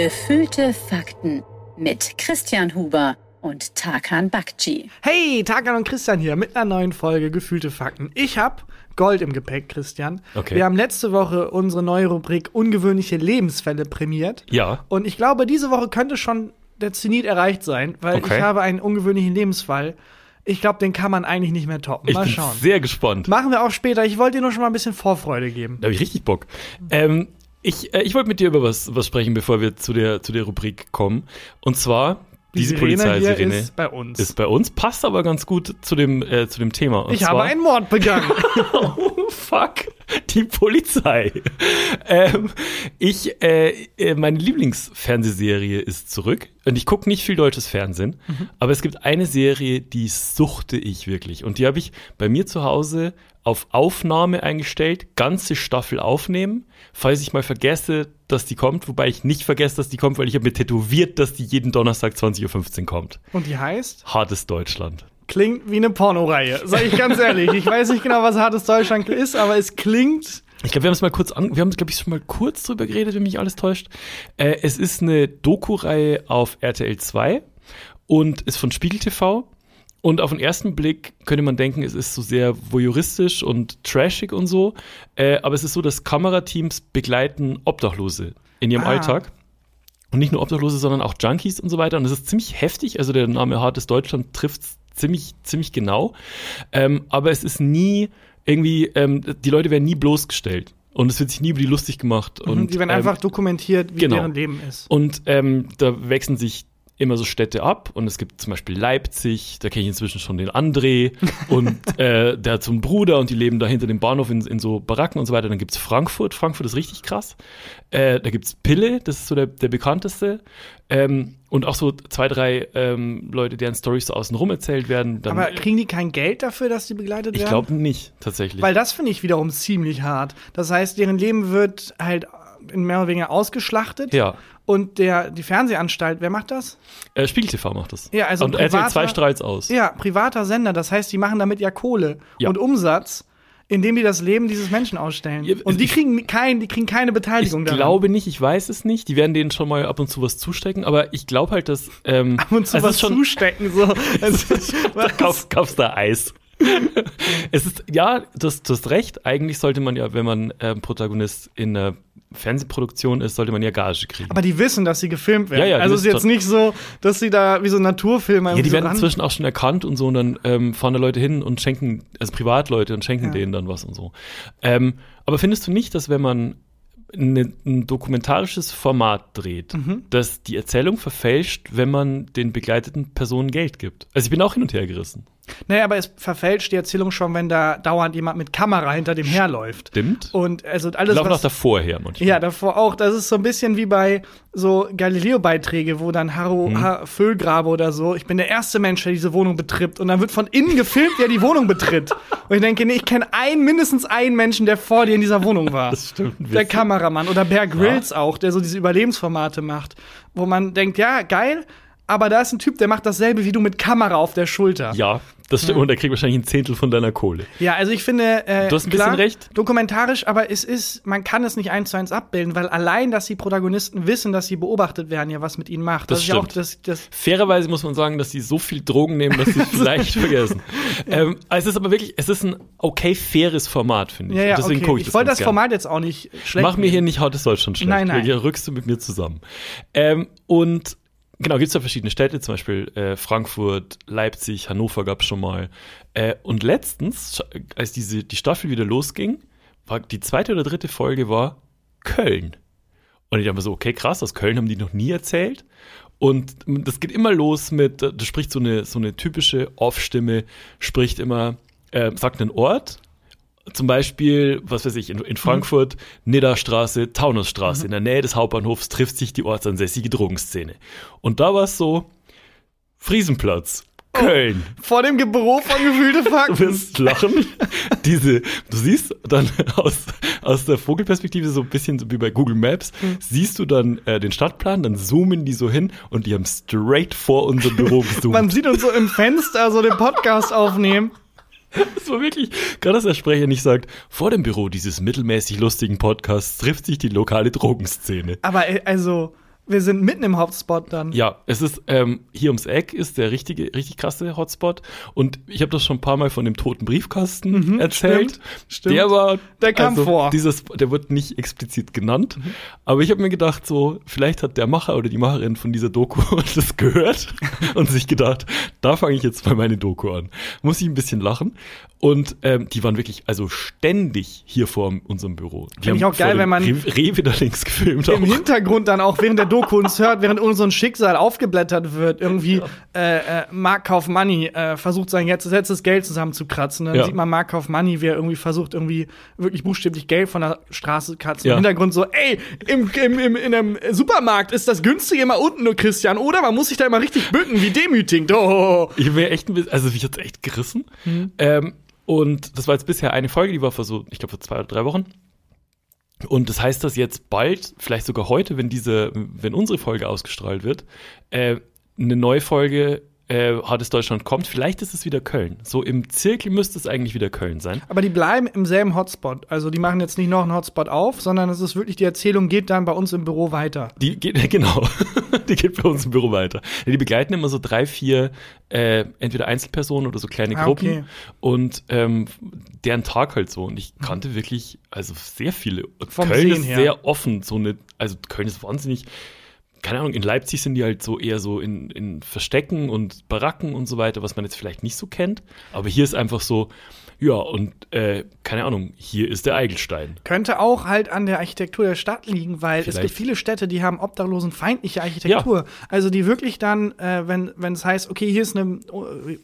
Gefühlte Fakten mit Christian Huber und Tarkan Bakci. Hey, Tarkan und Christian hier mit einer neuen Folge Gefühlte Fakten. Ich habe Gold im Gepäck, Christian. Okay. Wir haben letzte Woche unsere neue Rubrik Ungewöhnliche Lebensfälle prämiert. Ja. Und ich glaube, diese Woche könnte schon der Zenit erreicht sein, weil Okay. ich habe einen ungewöhnlichen Lebensfall. Ich glaube, den kann man eigentlich nicht mehr toppen. Ich Mal bin schauen. sehr gespannt. Machen wir auch später. Ich wollte dir nur schon mal ein bisschen Vorfreude geben. Da habe ich richtig Bock. Ähm, ich äh, ich wollte mit dir über was, was sprechen, bevor wir zu der, zu der Rubrik kommen. Und zwar, Die diese Polizeisirene ist bei uns. ist bei uns, passt aber ganz gut zu dem, äh, zu dem Thema. Und ich zwar, habe einen Mord begangen. fuck, die Polizei. ähm, ich, äh, äh, meine Lieblingsfernsehserie ist zurück. Und ich gucke nicht viel deutsches Fernsehen, aber es gibt eine Serie, die suchte ich wirklich. Und die habe ich bei mir zu Hause auf Aufnahme eingestellt, ganze Staffel aufnehmen, falls ich mal vergesse, dass die kommt, wobei ich nicht vergesse, dass die kommt, weil ich habe mir tätowiert, dass die jeden Donnerstag 20.15 Uhr kommt. Und die heißt? Hartes Deutschland. Klingt wie eine Pornoreihe. Sag ich ganz ehrlich. Ich weiß nicht genau, was hartes Deutschland ist, aber es klingt. Ich glaube, wir haben es mal kurz an, wir haben glaube ich schon mal kurz drüber geredet, wenn mich alles täuscht. Äh, es ist eine Doku-Reihe auf RTL 2 und ist von Spiegel TV. Und auf den ersten Blick könnte man denken, es ist so sehr voyeuristisch und trashig und so. Äh, aber es ist so, dass Kamerateams begleiten Obdachlose in ihrem Ah. Alltag. Und nicht nur Obdachlose, sondern auch Junkies und so weiter. Und es ist ziemlich heftig. Also der Name Hartes Deutschland trifft ziemlich, ziemlich genau. Ähm, aber es ist nie irgendwie, ähm, die Leute werden nie bloßgestellt. Und es wird sich nie über die lustig gemacht. Und, die werden ähm, einfach dokumentiert, wie genau. deren Leben ist. und ähm, da wechseln sich immer so Städte ab und es gibt zum Beispiel Leipzig, da kenne ich inzwischen schon den André und äh, der hat so einen Bruder und die leben da hinter dem Bahnhof in, in so Baracken und so weiter. Dann gibt's Frankfurt, Frankfurt ist richtig krass. Äh, da gibt's Pille, das ist so der, der bekannteste. Ähm, und auch so zwei, drei ähm, Leute, deren Storys so außenrum erzählt werden. Dann, Aber kriegen die kein Geld dafür, dass die begleitet ich werden? glaube nicht, tatsächlich. Weil das finde ich wiederum ziemlich hart. Das heißt, deren Leben wird halt in mehr oder weniger ausgeschlachtet. ja, Und der, die Fernsehanstalt, wer macht das? äh, Spiegel TV macht das. Ja, also und RTL privater- 2 streit's aus. Ja, privater Sender. Das heißt, die machen damit ja Kohle Ja. und Umsatz, indem die das Leben dieses Menschen ausstellen. Und die ich- kriegen, kein, die kriegen keine Ich Beteiligung daran. glaube nicht, ich weiß es nicht. Die werden denen schon mal ab und zu was zustecken, aber ich glaube halt, dass ähm, Ab und zu was zustecken. So. Es ist, da kauf, kaufst da Eis. es ist, ja, du hast, du hast recht. Eigentlich sollte man ja, wenn man ähm, Protagonist in einer Fernsehproduktion ist, sollte man ja Gage kriegen. aber die wissen, dass sie gefilmt werden. Ja, ja, also es ist jetzt nicht so, dass sie da wie so Naturfilme ja, die so werden inzwischen auch schon erkannt und so und dann ähm, fahren da Leute hin und schenken, also Privatleute und schenken Ja. denen dann was und so. Ähm, aber findest du nicht, dass wenn man eine, ein dokumentarisches Format dreht, Mhm. dass die Erzählung verfälscht, wenn man den begleiteten Personen Geld gibt? Also ich bin auch hin und her gerissen. Naja, aber es verfälscht die Erzählung schon, wenn da dauernd jemand mit Kamera hinter dem herläuft. Stimmt? Und also alles, Laufen auch was, davor her manchmal. Ja, davor auch. Das ist so ein bisschen wie bei so Galileo-Beiträge, wo dann Harro Mhm. ha Füllgrabe oder so, ich bin der erste Mensch, der diese Wohnung betritt. Und dann wird von innen gefilmt, wer die Wohnung betritt. Und ich denke, nee, ich kenne einen, mindestens einen Menschen, der vor dir in dieser Wohnung war. Das stimmt. Der. Kameramann oder Bear Grylls auch, der so diese Überlebensformate macht, wo man denkt, ja, geil, aber da ist ein Typ, der macht dasselbe wie du mit Kamera auf der Schulter. Ja, das stimmt. Und er kriegt wahrscheinlich ein Zehntel von deiner Kohle. Ja, also ich finde, äh, Du hast ein klar, bisschen recht. dokumentarisch, aber es ist, man kann es nicht eins zu eins abbilden, weil allein, dass die Protagonisten wissen, dass sie beobachtet werden, ja was mit ihnen macht. Das ist ja auch stimmt. das, das Fairerweise muss man sagen, dass sie so viel Drogen nehmen, dass sie es vielleicht vergessen. Ähm, es ist aber wirklich, es ist ein okay faires Format, finde ich. ja, ja, Deswegen okay. gucke ich Ich das wollte das gern. Format jetzt auch nicht schlecht. Mach mir hier nicht Haut des Deutschland schlecht. Nein, nein. Hier rückst du mit mir zusammen. Ähm, und genau, gibt es ja verschiedene Städte, zum Beispiel äh, Frankfurt, Leipzig, Hannover gab es schon mal. Äh, und letztens, als diese, die Staffel wieder losging, war die zweite oder dritte Folge war Köln. Und ich dachte mir so, okay, krass, aus Köln haben die noch nie erzählt. Und das geht immer los mit, da spricht so eine, so eine typische Off-Stimme, spricht immer, äh, sagt einen Ort, zum Beispiel, was weiß ich, in, in Frankfurt, Nidderstraße, Taunusstraße, in der Nähe des Hauptbahnhofs trifft sich die ortsansässige Drogenszene. Und da war es so, Friesenplatz, Köln. Vor dem Ge- Büro von gefühlte Du Fakten. wirst lachen. Diese, du siehst dann aus, aus der Vogelperspektive so ein bisschen wie bei Google Maps, siehst du dann äh, den Stadtplan, dann zoomen die so hin und die haben straight vor unser Büro gezoomt. Man sieht uns so im Fenster so den Podcast aufnehmen. Das war wirklich, gerade dass der Sprecher nicht sagt, vor dem Büro dieses mittelmäßig lustigen Podcasts trifft sich die lokale Drogenszene. Aber äh, also, wir sind mitten im Hotspot dann. Ja, es ist ähm, hier ums Eck ist der richtige, richtig krasse Hotspot. Und ich habe das schon ein paar Mal von dem toten Briefkasten erzählt. stimmt, stimmt. Der war, Mhm, Der kam also, vor. Mhm. Dieses, der wird nicht explizit genannt. Aber ich habe mir gedacht, so vielleicht hat der Macher oder die Macherin von dieser Doku das gehört und sich gedacht, da fange ich jetzt mal meine Doku an. Muss ich ein bisschen lachen. Und ähm, die waren wirklich, also ständig hier vor unserem Büro. Die Find ich auch geil, wenn man- Rewe, Rewe da links gefilmt. Im auch. Hintergrund dann auch während der Doku uns hört, während unser Schicksal aufgeblättert wird, irgendwie äh, äh, Mark Kaufmanni äh, versucht sein jetzt letztes Geld zusammenzukratzen. Dann Ja. sieht man Mark Kaufmanni, wie er irgendwie versucht, irgendwie wirklich buchstäblich Geld von der Straße zu kratzen. Ja. Im Hintergrund so, ey, im, im, im, in einem Supermarkt ist das günstige immer unten, nur Christian, oder? Man muss sich da immer richtig bücken, wie demütigend. Oh. Ich wäre echt ein bisschen, also mich hat's echt gerissen. Mhm. Ähm, und das war jetzt bisher eine Folge, die war vor so, ich glaube, vor zwei oder drei Wochen. Und das heißt, dass jetzt bald, vielleicht sogar heute, wenn diese, wenn unsere Folge ausgestrahlt wird, äh, eine neue Folge äh, Hartes Deutschland kommt. Vielleicht ist es wieder Köln. So im Zirkel müsste es eigentlich wieder Köln sein. Aber die bleiben im selben Hotspot. Also die machen jetzt nicht noch einen Hotspot auf, sondern es ist wirklich, die Erzählung geht dann bei uns im Büro weiter. Die geht, genau, die geht bei uns im Büro weiter. Die begleiten immer so drei, vier, äh, entweder Einzelpersonen oder so kleine Ah, Gruppen. okay. Und ähm, deren Tag halt so. Und ich kannte wirklich, also sehr viele. Vom Köln Sehen ist her. sehr offen. So eine, also Köln ist wahnsinnig. Keine Ahnung, in Leipzig sind die halt so eher so in, in Verstecken und Baracken und so weiter, was man jetzt vielleicht nicht so kennt. Aber hier ist einfach so, ja, und äh, keine Ahnung, hier ist der Eigelstein. Könnte auch halt an der Architektur der Stadt liegen, weil es Vielleicht. gibt viele Städte, die haben obdachlosenfeindliche Architektur. Also die wirklich dann, äh, wenn wenn es heißt, okay, hier ist eine,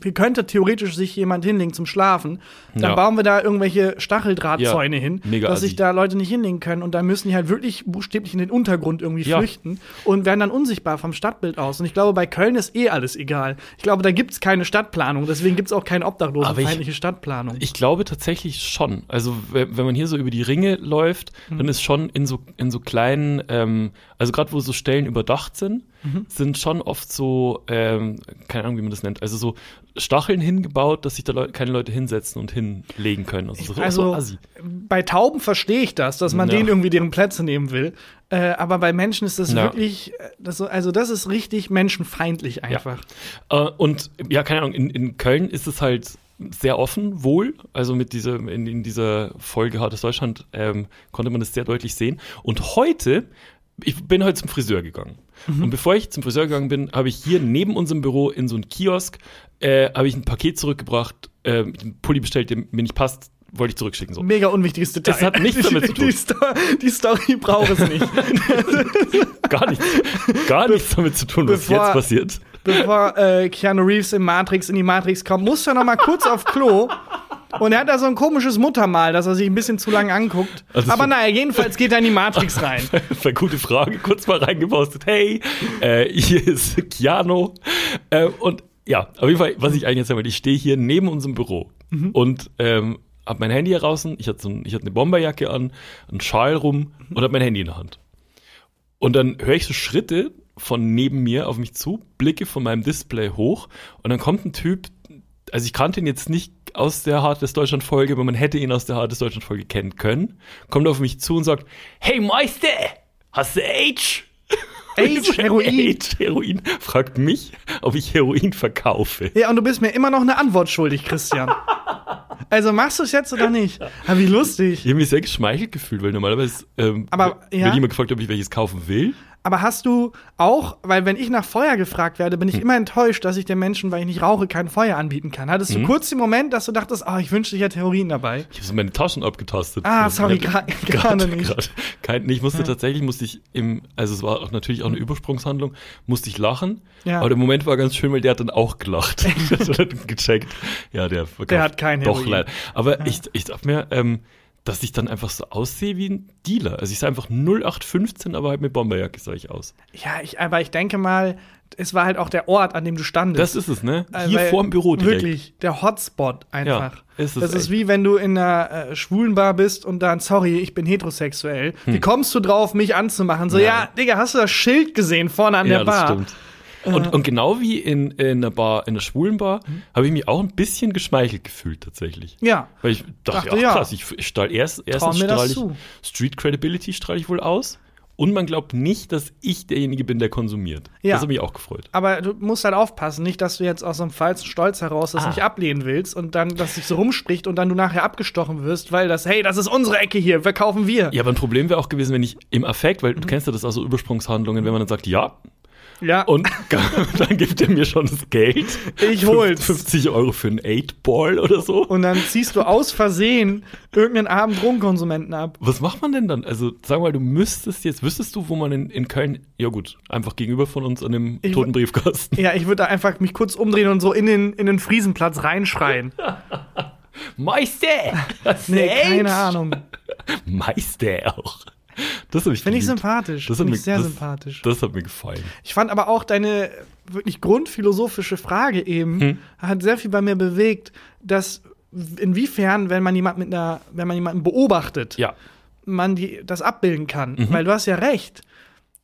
hier könnte theoretisch sich jemand hinlegen zum Schlafen, dann Ja. bauen wir da irgendwelche Stacheldrahtzäune Ja, hin, mega dass sich da Leute nicht hinlegen können und dann müssen die halt wirklich buchstäblich in den Untergrund irgendwie Ja. flüchten und werden dann unsichtbar vom Stadtbild aus. Und ich glaube, bei Köln ist eh alles egal. Ich glaube, da gibt's keine Stadtplanung, deswegen gibt's auch keine obdachlosenfeindliche Stadtplanung. Ich glaube tatsächlich schon. Also wenn man hier so über die Ringe läuft, Mhm. dann ist schon in so in so kleinen, ähm, also gerade wo so Stellen überdacht sind, Mhm. sind schon oft so, ähm, keine Ahnung, wie man das nennt, also so Stacheln hingebaut, dass sich da Leu keine Leute hinsetzen und hinlegen können. Also, so, Also so bei Tauben verstehe ich das, dass man Ja. denen irgendwie deren Plätze nehmen will. Äh, aber bei Menschen ist das Ja. wirklich, äh, das, so- also das ist richtig menschenfeindlich einfach. Äh, und ja, keine Ahnung, in, in Köln ist es halt sehr offen, wohl. Also mit dieser, in, in dieser Folge Hartes Deutschland ähm, konnte man das sehr deutlich sehen. Und heute, ich bin heute zum Friseur gegangen. Und bevor ich zum Friseur gegangen bin, habe ich hier neben unserem Büro in so einem Kiosk, äh, habe ich ein Paket zurückgebracht, äh, einen Pulli bestellt, der mir nicht passt, wollte ich zurückschicken. So. Mega unwichtiges Detail. Das hat nichts damit zu tun. Die, Sto die Story braucht es nicht. Gar nichts, gar nichts damit zu tun, was bevor- jetzt passiert. Bevor äh, Keanu Reeves in Matrix in die Matrix kommt, muss er noch mal kurz auf Klo. Und er hat da so ein komisches Muttermal, dass er sich ein bisschen zu lange anguckt. Also Aber naja, jedenfalls geht er in die Matrix rein. Das war eine gute Frage. Kurz mal reingepostet. Hey, äh, hier ist Keanu. Äh, und ja, auf jeden Fall, was ich eigentlich jetzt wollte, ich stehe hier neben unserem Büro und ähm, hab mein Handy hier draußen. Ich hatte, so ein, ich hatte eine Bomberjacke an, einen Schal rum und hab mein Handy in der Hand. Und dann höre ich so Schritte von neben mir auf mich zu, blicke von meinem Display hoch und dann kommt ein Typ, also ich kannte ihn jetzt nicht aus der Hartes Deutschland Folge, aber man hätte ihn aus der Hartes Deutschland Folge kennen können, kommt auf mich zu und sagt, hey Meister, hast du Age? Age, Heroin. Age, Heroin. Fragt mich, ob ich Heroin verkaufe. Ja, und du bist mir immer noch eine Antwort schuldig, Christian. Also machst du es jetzt oder nicht? Aber wie lustig. Ich habe mich sehr geschmeichelt gefühlt, weil normalerweise ähm, Aber, ja. wird jemand gefragt, ob ich welches kaufen will. Aber hast du auch, weil wenn ich nach Feuer gefragt werde, bin ich Hm. immer enttäuscht, dass ich den Menschen, weil ich nicht rauche, kein Feuer anbieten kann. Hattest du Hm. kurz den Moment, dass du dachtest, ah, ich wünschte, ich hätte Heroin dabei? Ich habe so meine Taschen abgetastet. Ah, sorry, gerade nicht. grad kein, ich musste tatsächlich, musste ich im, also es war auch natürlich auch eine Übersprungshandlung, musste ich lachen. Ja. Aber der Moment war ganz schön, weil der hat dann auch gelacht. der hat dann gecheckt. Ja, der Der hat kein Doch, Heroin. leider. Aber ich, ich dachte mir, ähm, dass ich dann einfach so aussehe wie ein Dealer. Also ich sah einfach 0815, aber halt mit Bomberjacke sah ich aus. Ja, ich, aber ich denke mal, es war halt auch der Ort, an dem du standest. Das ist es, ne? Äh, Hier weil- vorm Büro direkt. Wirklich, der Hotspot einfach. Ja, ist es das ist echt. wie wenn du in einer äh, schwulen Bar bist und dann, sorry, ich bin heterosexuell. Hm. Wie kommst du drauf, mich anzumachen? So, ja, Digga, hast du das Schild gesehen vorne an der Bar? stimmt. Und, und genau wie in, in einer Bar, in einer schwulen Bar, Mhm. habe ich mich auch ein bisschen geschmeichelt gefühlt tatsächlich. Ja. Weil ich dachte, Dachte, ach ja. krass, ich, ich strahl erst, erstens strahle ich zu. Street Credibility strahle ich wohl aus und man glaubt nicht, dass ich derjenige bin, der konsumiert. Ja. Das hat mich auch gefreut. Aber du musst halt aufpassen, nicht, dass du jetzt aus so einem falschen Stolz heraus das Ah. nicht ablehnen willst und dann, dass sich so rumspricht und dann du nachher abgestochen wirst, weil das, hey, das ist unsere Ecke hier, verkaufen wir. Ja, aber ein Problem wäre auch gewesen, wenn ich im Affekt, weil du kennst ja das auch so Übersprungshandlungen, wenn man dann sagt, ja, Ja, und dann gibt er mir schon das Geld. ich hol's. 50 Euro für einen 8-Ball oder so. Und dann ziehst du aus Versehen irgendeinen armen Drogenkonsumenten ab. Was macht man denn dann? Also, sag mal, du müsstest jetzt, wüsstest du, wo man in, in Köln, ja gut, einfach gegenüber von uns an dem Ich- toten Briefkasten. Ja, ich würde da einfach mich kurz umdrehen und so in den, in den Friesenplatz reinschreien. Meister! Nee, keine Ahnung. Meister auch. Das Finde ich geliebt. sympathisch. Das hat Finde ich sehr das- sympathisch. Das hat mir gefallen. Ich fand aber auch deine wirklich grundphilosophische Frage eben Hm. hat sehr viel bei mir bewegt, dass inwiefern, wenn man jemand mit einer, wenn man jemanden beobachtet, Ja. man die, das abbilden kann. Mhm. Weil du hast ja recht.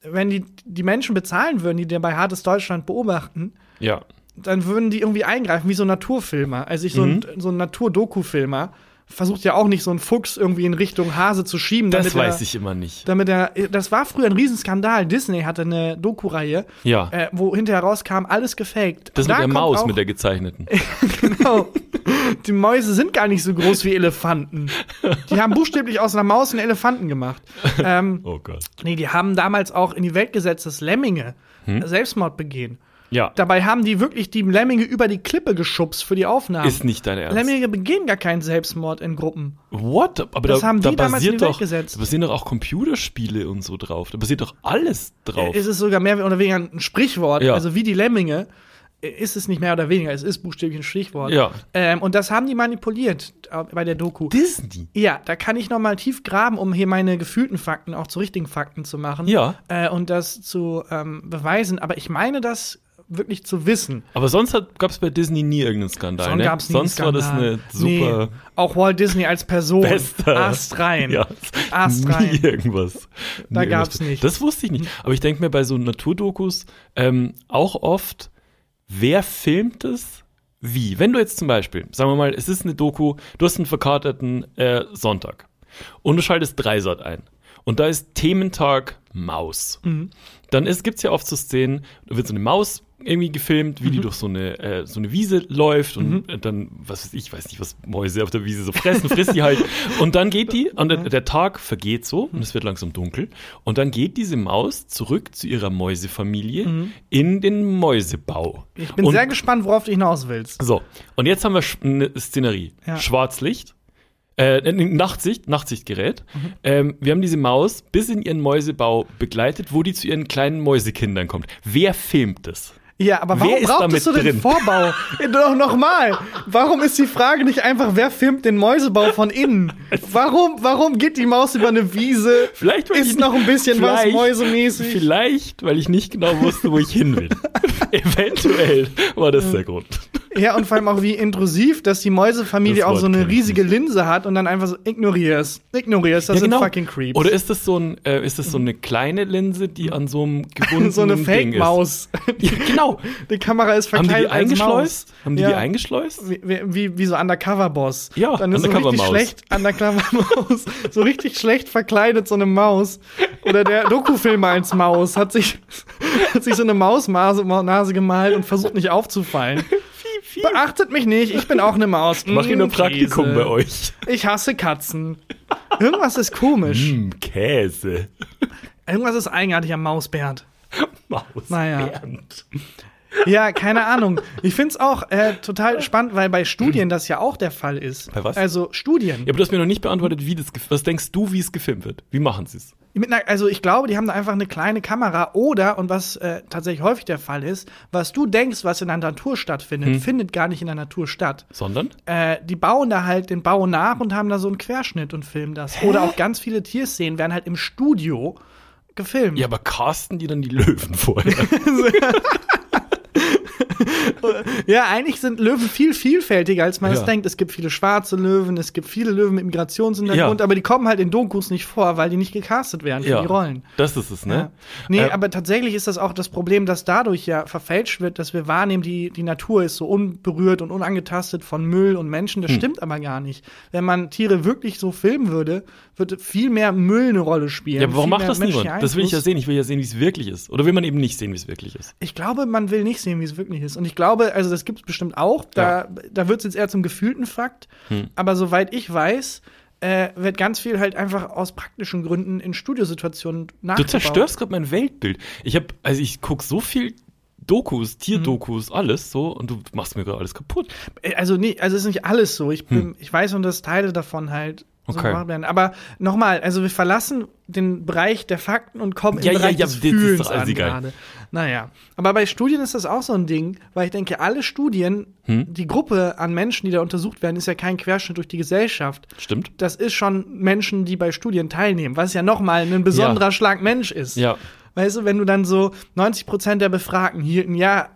Wenn die, die Menschen bezahlen würden, die dir bei Hartes Deutschland beobachten, Ja. dann würden die irgendwie eingreifen, wie so Naturfilmer. Also ich, so, Mhm. ein, so ein Naturdoku-Filmer versucht ja auch nicht so einen Fuchs irgendwie in Richtung Hase zu schieben. Das damit weiß er, ich immer nicht. Damit er, das war früher ein Riesenskandal. Disney hatte eine Doku-Reihe, Ja. äh, wo hinterher rauskam, alles gefaked. Das Und mit da der Maus, auch- mit der gezeichneten. Genau. Die Mäuse sind gar nicht so groß wie Elefanten. Die haben buchstäblich aus einer Maus einen Elefanten gemacht. Ähm, Oh Gott. nee, die haben damals auch in die Welt gesetzt, dass Lemminge Hm? Selbstmord begehen. Ja. Dabei haben die wirklich die Lemminge über die Klippe geschubst für die Aufnahmen. Ist nicht dein Ernst. Lemminge begehen gar keinen Selbstmord in Gruppen. What? Aber Das da, haben da die damals in die Welt doch, gesetzt. da basieren doch auch Computerspiele und so drauf. Da basiert doch alles drauf. Es ist sogar mehr oder weniger ein Sprichwort. Ja. Also wie die Lemminge ist es nicht mehr oder weniger. Es ist buchstäblich ein Stichwort. Ja. Ähm, und das haben die manipuliert äh, bei der Doku. Disney. Ja, da kann ich noch mal tief graben, um hier meine gefühlten Fakten auch zu richtigen Fakten zu machen. Ja. Äh, und das zu ähm, beweisen. Aber ich meine das wirklich zu wissen. Aber sonst gab es bei Disney nie irgendeinen Skandal. Sonst ne? gab's nie sonst war das Skandal. eine super Nee, auch Walt Disney als Person. beste. Ast rein. Ja, Ast nie rein. irgendwas. Da Nie gab's irgendwas. nicht. Das wusste ich nicht. Aber ich denke mir bei so Naturdokus ähm, auch oft, wer filmt es? Wie? Wenn du jetzt zum Beispiel, sagen wir mal, es ist eine Doku, du hast einen verkaterten äh, Sonntag und du schaltest Dreisat ein und da ist Thementag Maus. Mhm. Dann gibt es ja oft so Szenen, da wird so eine Maus irgendwie gefilmt, wie die durch so eine, äh, so eine Wiese läuft und äh, dann, was weiß ich, weiß nicht, was Mäuse auf der Wiese so fressen, frisst die halt. Und dann geht die, und der, der Tag vergeht so und es wird langsam dunkel. Und dann geht diese Maus zurück zu ihrer Mäusefamilie in den Mäusebau. Ich bin und, sehr gespannt, worauf du hinaus willst. So, und jetzt haben wir eine Szenerie. Ja. Schwarzlicht. Äh, Nachtsicht, Nachtsichtgerät. Mhm. Ähm, wir haben diese Maus bis in ihren Mäusebau begleitet, wo die zu ihren kleinen Mäusekindern kommt. Wer filmt das? Ja, aber warum brauchtest du den drin? Vorbau? Doch nochmal. Warum ist die Frage nicht einfach, wer filmt den Mäusebau von innen? Warum, warum geht die Maus über eine Wiese? Vielleicht, weil ich ist noch ein bisschen was mäusemäßig. Vielleicht, weil ich nicht genau wusste, wo ich hin will. Eventuell war das der Grund. Ja, und vor allem auch wie intrusiv, dass die Mäusefamilie Das auch so eine ich riesige Linse hat und dann einfach so ignorier's. Ignorier's, das Ja, sind genau. fucking Creeps. Oder ist das so ein, äh, ist das so eine kleine Linse, die an so einem gebundenen so eine? Fake-Maus. Ja, genau. Die Kamera ist Haben die verkleidet die eingeschleust? Haben die Ja. die eingeschleust? Wie, wie- wie, so Undercover-Boss. Ja, Dann ist so richtig schlecht, Undercover-Maus, so richtig schlecht verkleidet, so eine Maus. Oder der Dokufilmer als Maus hat sich, hat sich so eine Mausnase Nase gemalt und versucht nicht aufzufallen. Beachtet mich nicht, ich bin auch eine Maus. Mach hier nur Mm, Praktikum Käse. bei euch. Ich hasse Katzen. Irgendwas ist komisch. Hm, Käse. Irgendwas ist eigenartig am Mausbärt. Maus. Naja. Bernd. Ja, keine Ahnung. Ich find's auch äh, total spannend, weil bei Studien das ja auch der Fall ist. Bei was? Also Studien. Ja, aber du hast mir noch nicht beantwortet, wie das, was denkst du, wie es gefilmt wird? Wie machen sie es? Also ich glaube, die haben da einfach eine kleine Kamera oder, und was äh, tatsächlich häufig der Fall ist, was du denkst, was in der Natur stattfindet, Hm. findet gar nicht in der Natur statt. Sondern? Äh, die bauen da halt den Bau nach und haben da so einen Querschnitt und filmen das. Oder auch ganz viele Tierszenen werden halt im Studio gefilmt. Ja, aber casten die dann die Löwen vorher? ja, eigentlich sind Löwen viel vielfältiger, als man es Ja. denkt. Es gibt viele schwarze Löwen, es gibt viele Löwen mit Migrationshintergrund, Ja. aber die kommen halt in Dokus nicht vor, weil die nicht gecastet werden für Ja, die Rollen. das ist es, ne? Ja. Nee, Äh, aber tatsächlich ist das auch das Problem, dass dadurch ja verfälscht wird, dass wir wahrnehmen, die, die Natur ist so unberührt und unangetastet von Müll und Menschen. Hm. Das stimmt aber gar nicht. Wenn man Tiere wirklich so filmen würde, würde viel mehr Müll eine Rolle spielen. Ja, aber warum macht das niemand? Das will ich ja sehen. Ich will ja sehen, wie es wirklich ist. Oder will man eben nicht sehen, wie es wirklich ist? Ich glaube, man will nicht sehen, wie es wirklich ist. Und ich glaube, also das gibt es bestimmt auch. Da, da wird es jetzt eher zum gefühlten Fakt. Hm. Aber soweit ich weiß, äh, wird ganz viel halt einfach aus praktischen Gründen in Studiosituationen Du nachgebaut. zerstörst gerade mein Weltbild. Ich habe, also ich gucke so viel Dokus, Tierdokus, alles so, und du machst mir gerade alles kaputt. Äh, Also nee, also ist nicht alles so. Ich, bin, ich weiß nur, dass Teile davon halt so. Okay. gemacht werden. Aber nochmal, also wir verlassen den Bereich der Fakten und kommen Ja, in den ja, Bereich ja, des das ist Fühlens alles an gerade. Naja, aber bei Studien ist das auch so ein Ding, weil ich denke, alle Studien, Hm? die Gruppe an Menschen, die da untersucht werden, ist ja kein Querschnitt durch die Gesellschaft. Stimmt? Das ist schon Menschen, die bei Studien teilnehmen, was ja nochmal ein besonderer Ja. Schlag Mensch ist. Ja. Weißt du, wenn du dann so 90 Prozent der Befragten hielten, ja,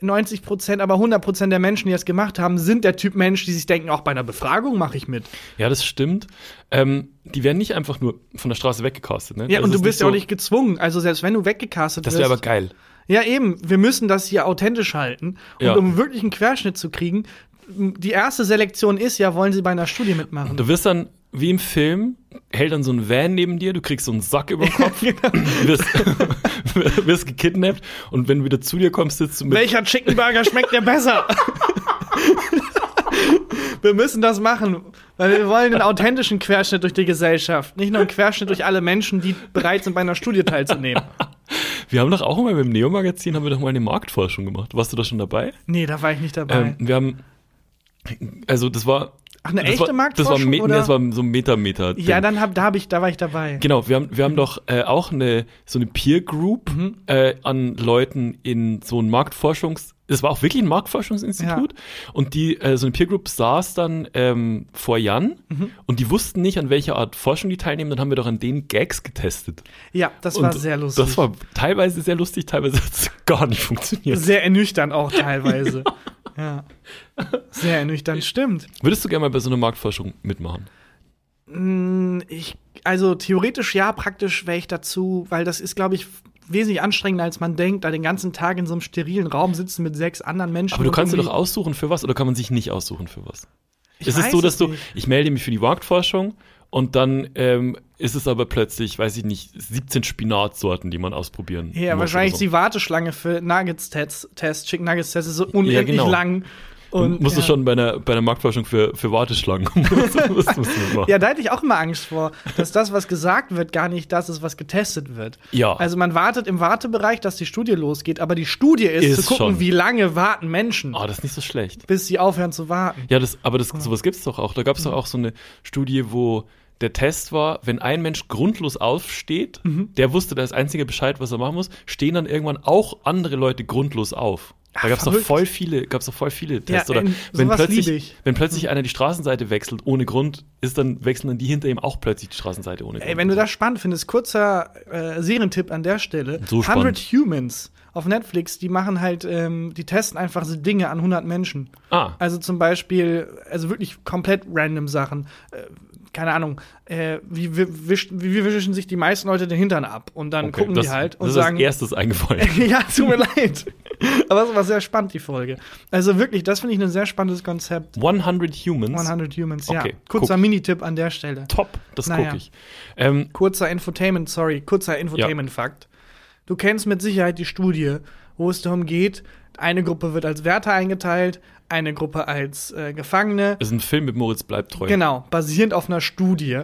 90 Prozent, aber 100 Prozent der Menschen, die das gemacht haben, sind der Typ Mensch, die sich denken, auch bei einer Befragung mache ich mit. Ja, das stimmt. Ähm, die werden nicht einfach nur von der Straße weggecastet, ne? Ja, Das und du ist bist ja so- auch nicht gezwungen. Also selbst wenn du weggecastet Das wirst. wäre aber geil. Ja, eben. Wir müssen das hier authentisch halten. Und Ja. um wirklich einen Querschnitt zu kriegen, die erste Selektion ist ja, wollen sie bei einer Studie mitmachen. Du wirst dann, wie im Film, hält dann so ein Van neben dir, du kriegst so einen Sack über den Kopf, wirst, wirst gekidnappt und wenn du wieder zu dir kommst, sitzt du mit. Welcher Chicken Burger schmeckt dir besser? wir müssen das machen, weil wir wollen einen authentischen Querschnitt durch die Gesellschaft, nicht nur einen Querschnitt durch alle Menschen, die bereit sind, bei einer Studie teilzunehmen. Wir haben doch auch mal beim Neo-Magazin, haben wir doch mal eine Marktforschung gemacht. Warst du da schon dabei? Nee, da war ich nicht dabei. Ähm, wir haben, also das war. Ach, eine das echte war, Marktforschung, Das war, Me- oder? Das war so ein Metameter. ja, dann hab, da, hab ich, da war ich dabei. Genau, wir haben, wir haben doch äh, auch eine so eine Peer Group Mhm. äh, an Leuten in so ein Marktforschungs das war auch wirklich ein Marktforschungsinstitut und die äh, so eine Peer Group saß dann ähm, vor Jan Mhm. und die wussten nicht an welcher Art Forschung die teilnehmen, dann haben wir doch an denen Gags getestet. Ja, das war Und sehr lustig. Das war teilweise sehr lustig, teilweise hat es gar nicht funktioniert. sehr ernüchternd auch teilweise. ja. Sehr ernüchternd, stimmt. Würdest du gerne mal bei so einer Marktforschung mitmachen? Mm, Ich, also theoretisch ja, praktisch wäre ich dazu, weil das ist, glaube ich, wesentlich anstrengender, als man denkt, da den ganzen Tag in so einem sterilen Raum sitzen mit sechs anderen Menschen. Aber du kannst dir doch aussuchen für was oder kann man sich nicht aussuchen für was? Ich es ist so, dass du, ich melde mich für die Marktforschung und dann ähm, ist es aber plötzlich, weiß ich nicht, 17 Spinatsorten, die man ausprobieren Ja, muss wahrscheinlich so. die Warteschlange für Nuggets-Test, Test, Chicken Nuggets-Test ist so unendlich genau. lang. Und, musst ja. du schon bei einer, bei einer Marktforschung für, für Warteschlangen. musst, musst, musst. Ja, da hätte ich auch immer Angst vor, dass das, was gesagt wird, gar nicht das ist, was getestet wird. Ja. Also man wartet im Wartebereich, dass die Studie losgeht, aber die Studie ist, Ist zu gucken, schon. wie lange warten Menschen, Ah, das ist nicht so schlecht. bis sie aufhören zu warten. Ja, das, aber das, sowas gibt's doch auch. Da gab's doch auch so eine Studie, wo der Test war, wenn ein Mensch grundlos aufsteht, Mhm. der wusste das einzige Bescheid, was er machen muss, stehen dann irgendwann auch andere Leute grundlos auf. Da Ach, gab's doch voll viele, gab's doch voll viele Tests. Ja, Oder wenn plötzlich, ich. wenn plötzlich einer die Straßenseite wechselt ohne Grund, ist dann wechseln dann die hinter ihm auch plötzlich die Straßenseite ohne Grund. Ey, wenn du das spannend findest, kurzer äh, Serientipp an der Stelle. So spannend. 100 Humans auf Netflix, die machen halt, ähm, die testen einfach so Dinge an 100 Menschen. ah, Also zum Beispiel, also wirklich komplett random Sachen. Äh, keine Ahnung, äh, wie, wisch, wie, wischen sich die meisten Leute den Hintern ab? Und dann okay. gucken das, die halt und das sagen, ist als erstes eingefallen. ja, tut mir leid. Aber es war sehr spannend, die Folge. Also wirklich, das finde ich ein sehr spannendes Konzept. 100 Humans. 100 Humans, ja. Okay, Kurzer. Minitipp an der Stelle. Top, das Naja. gucke ich. Ähm, Kurzer Infotainment, sorry, kurzer Infotainment-Fakt. Du kennst mit Sicherheit die Studie, wo es darum geht, eine Gruppe wird als Wärter eingeteilt, eine Gruppe als äh, Gefangene. ist ein Film mit Moritz bleibt treu. Genau, basierend auf einer Studie.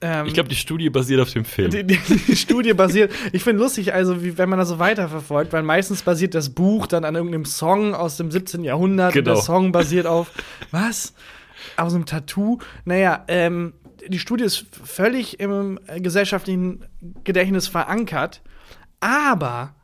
Ähm, Ich glaube, die Studie basiert auf dem Film. die, die, die Studie basiert, ich finde lustig, also wie, wenn man das so weiterverfolgt, weil meistens basiert das Buch dann an irgendeinem Song aus dem 17. Jahrhundert und Genau. der Song basiert auf, was? Aus einem Tattoo? Naja, ähm, die Studie ist völlig im äh, gesellschaftlichen Gedächtnis verankert, aber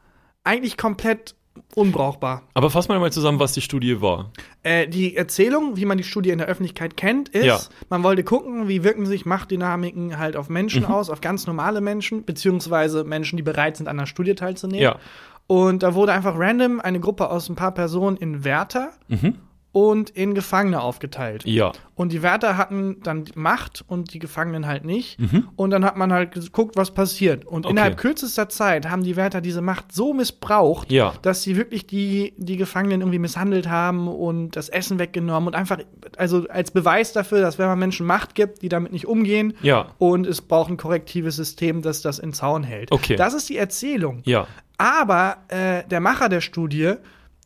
eigentlich komplett unbrauchbar. Aber fass mal mal zusammen, was die Studie war. Äh, die Erzählung, wie man die Studie in der Öffentlichkeit kennt, ist, Ja. man wollte gucken, wie wirken sich Machtdynamiken halt auf Menschen Mhm. aus, auf ganz normale Menschen, beziehungsweise Menschen, die bereit sind, an der Studie teilzunehmen. Ja. Und da wurde einfach random eine Gruppe aus ein paar Personen in Wärter und in Gefangene aufgeteilt. Ja. Und die Wärter hatten dann Macht und die Gefangenen halt nicht. Mhm. Und dann hat man halt geguckt, was passiert. Und innerhalb kürzester Zeit haben die Wärter diese Macht so missbraucht, Ja. dass sie wirklich die, die Gefangenen irgendwie misshandelt haben und das Essen weggenommen und einfach, also als Beweis dafür, dass wenn man Menschen Macht gibt, die damit nicht umgehen Ja. und es braucht ein korrektives System, das das in Zaun hält. Okay. Das ist die Erzählung. Ja. Aber äh, der Macher der Studie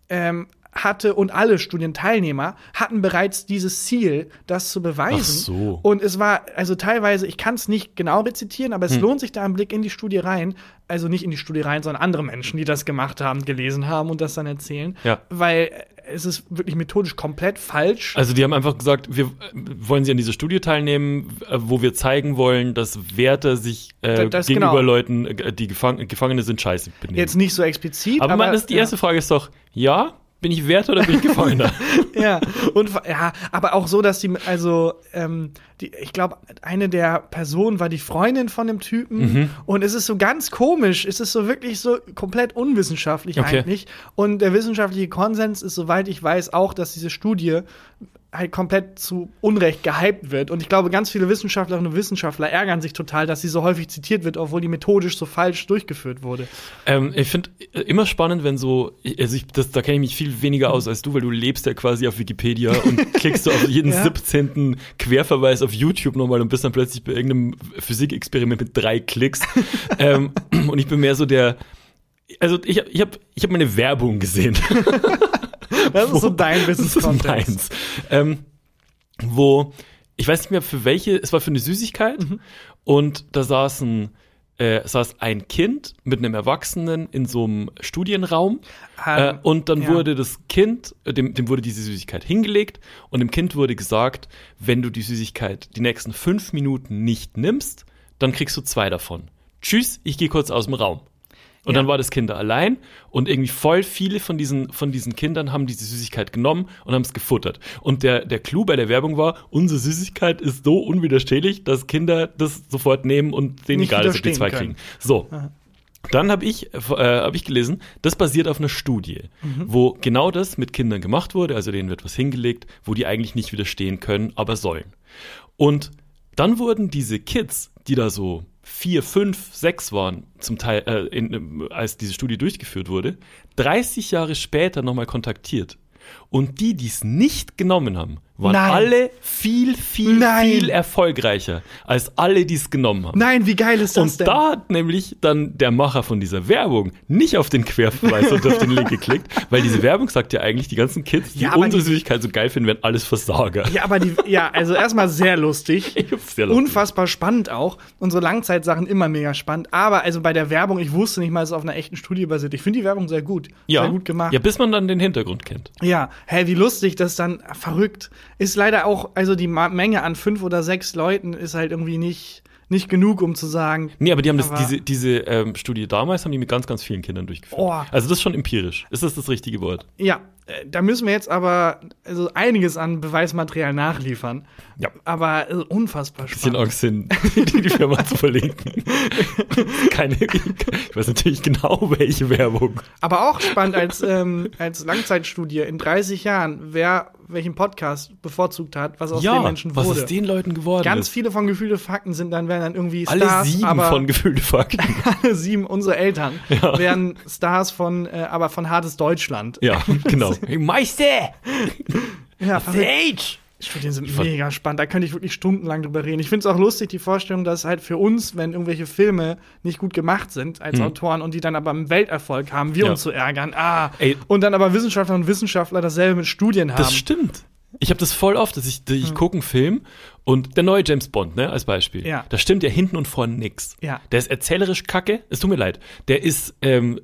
ähm, hatte und alle Studienteilnehmer hatten bereits dieses Ziel, das zu beweisen. Ach so. Und es war, also teilweise, ich kann es nicht genau rezitieren, aber es Hm. lohnt sich da ein Blick in die Studie rein. Also nicht in die Studie rein, sondern andere Menschen, die das gemacht haben, gelesen haben und das dann erzählen. Ja. Weil es ist wirklich methodisch komplett falsch. Also die haben einfach gesagt, wir wollen sie an dieser Studie teilnehmen, äh, wo wir zeigen wollen, dass Wärter sich äh, Da- das gegenüber genau. Leuten, äh, die Gefang Gefangene sind, scheiße benehmen. Jetzt nicht so explizit. aber man, das, die ja. erste Frage ist doch, ja, bin ich Wärter oder bin ich Gefangener? ja, und ja, aber auch so, dass die, also, ähm, die, ich glaube, eine der Personen war die Freundin von dem Typen Mhm. und es ist so ganz komisch, es ist so wirklich so komplett unwissenschaftlich Okay. eigentlich und der wissenschaftliche Konsens ist, soweit ich weiß, auch, dass diese Studie halt komplett zu Unrecht gehypt wird. Und ich glaube, ganz viele Wissenschaftlerinnen und Wissenschaftler ärgern sich total, dass sie so häufig zitiert wird, obwohl die methodisch so falsch durchgeführt wurde. ähm, ich finde äh, immer spannend, wenn so, also ich, das, da kenne ich mich viel weniger aus als du, weil du lebst ja quasi auf Wikipedia und klickst so auf jeden Ja. 17. Querverweis auf YouTube nochmal und bist dann plötzlich bei irgendeinem Physikexperiment mit drei Klicks. ähm, und ich bin mehr so der, also ich habe ich hab, ich hab meine Werbung gesehen. Das ist so dein Das ist Wissenskontext. meins. Ähm, wo, ich weiß nicht mehr für welche, es war für eine Süßigkeit Mhm. und da saßen, äh, saß ein Kind mit einem Erwachsenen in so einem Studienraum äh, Ähm, und dann ja. wurde das Kind, äh, dem, dem wurde diese Süßigkeit hingelegt und dem Kind wurde gesagt, wenn du die Süßigkeit die nächsten fünf Minuten nicht nimmst, dann kriegst du zwei davon. Tschüss, ich gehe kurz aus dem Raum. Und Ja. dann war das Kind da allein und irgendwie voll viele von diesen, von diesen Kindern haben diese Süßigkeit genommen und haben es gefuttert. Und der, der Clou bei der Werbung war, unsere Süßigkeit ist so unwiderstehlich, dass Kinder das sofort nehmen und denen Nicht egal ist, ob die zwei können. kriegen. So. Dann habe ich, äh, hab ich gelesen, das basiert auf einer Studie, wo genau das mit Kindern gemacht wurde, also denen wird was hingelegt, wo die eigentlich nicht widerstehen können, aber sollen. Und dann wurden diese Kids, die da so vier, fünf, sechs waren, zum Teil, äh, in, als diese Studie durchgeführt wurde, 30 Jahre später nochmal kontaktiert. Und die, die es nicht genommen haben, waren Nein. alle viel, viel, Nein. viel erfolgreicher als alle, die es genommen haben. Nein, wie geil ist das Und denn? da hat nämlich dann der Macher von dieser Werbung nicht auf den Querverweis und auf den Link geklickt, weil diese Werbung sagt ja eigentlich, die ganzen Kids, die Ja, unsere die- Süßigkeit so geil finden, werden alles Versager. Ja, aber die, ja, also erstmal sehr lustig. Sehr lustig. Unfassbar spannend auch. Unsere Langzeitsachen immer mega spannend. Aber also bei der Werbung, ich wusste nicht mal, dass es auf einer echten Studie basiert. Ich finde die Werbung sehr gut. Ja, Sehr gut gemacht. ja, bis man dann den Hintergrund kennt. Ja, hä, wie lustig das dann verrückt. Ist leider auch, also die Menge an fünf oder sechs Leuten ist halt irgendwie nicht, nicht genug, um zu sagen. Nee, aber die haben das, Aber- diese, diese ähm, Studie damals haben die mit ganz, ganz vielen Kindern durchgeführt. Oh. Also das ist schon empirisch. Ist das das richtige Wort? Ja, äh, da müssen wir jetzt aber also einiges an Beweismaterial nachliefern. Ja. Aber äh, unfassbar Bisschen spannend. Angst hin, die, die Firma zu verlinken. Keine, ich weiß natürlich genau, welche Werbung. Aber auch spannend als, ähm, als Langzeitstudie in 30 Jahren, wer welchen Podcast bevorzugt hat, was aus den Menschen was wurde. aus den Leuten geworden Ganz ist. viele von Gefühle Fakten sind dann, werden dann irgendwie Alle Stars, sieben aber von gefühlte Fakten. alle sieben unsere Eltern Ja. werden Stars von, äh, aber von hartes Deutschland. Ja, genau. Meister! Ja, verrückt. Age! Studien sind fand- mega spannend. Da könnte ich wirklich stundenlang drüber reden. Ich finde es auch lustig, die Vorstellung, dass halt für uns, wenn irgendwelche Filme nicht gut gemacht sind als Autoren und die dann aber einen Welterfolg haben, wir Hm. Ja. uns zu ärgern. Ah, Ey. und dann aber Wissenschaftler und Wissenschaftler dasselbe mit Studien haben. Das stimmt. Ich habe das voll oft, dass ich, dass ich gucke einen Film und der neue James Bond, ne, als Beispiel. Ja. Da stimmt ja hinten und vorne nix. Ja. Der ist erzählerisch kacke, es tut mir leid. Der ist ähm,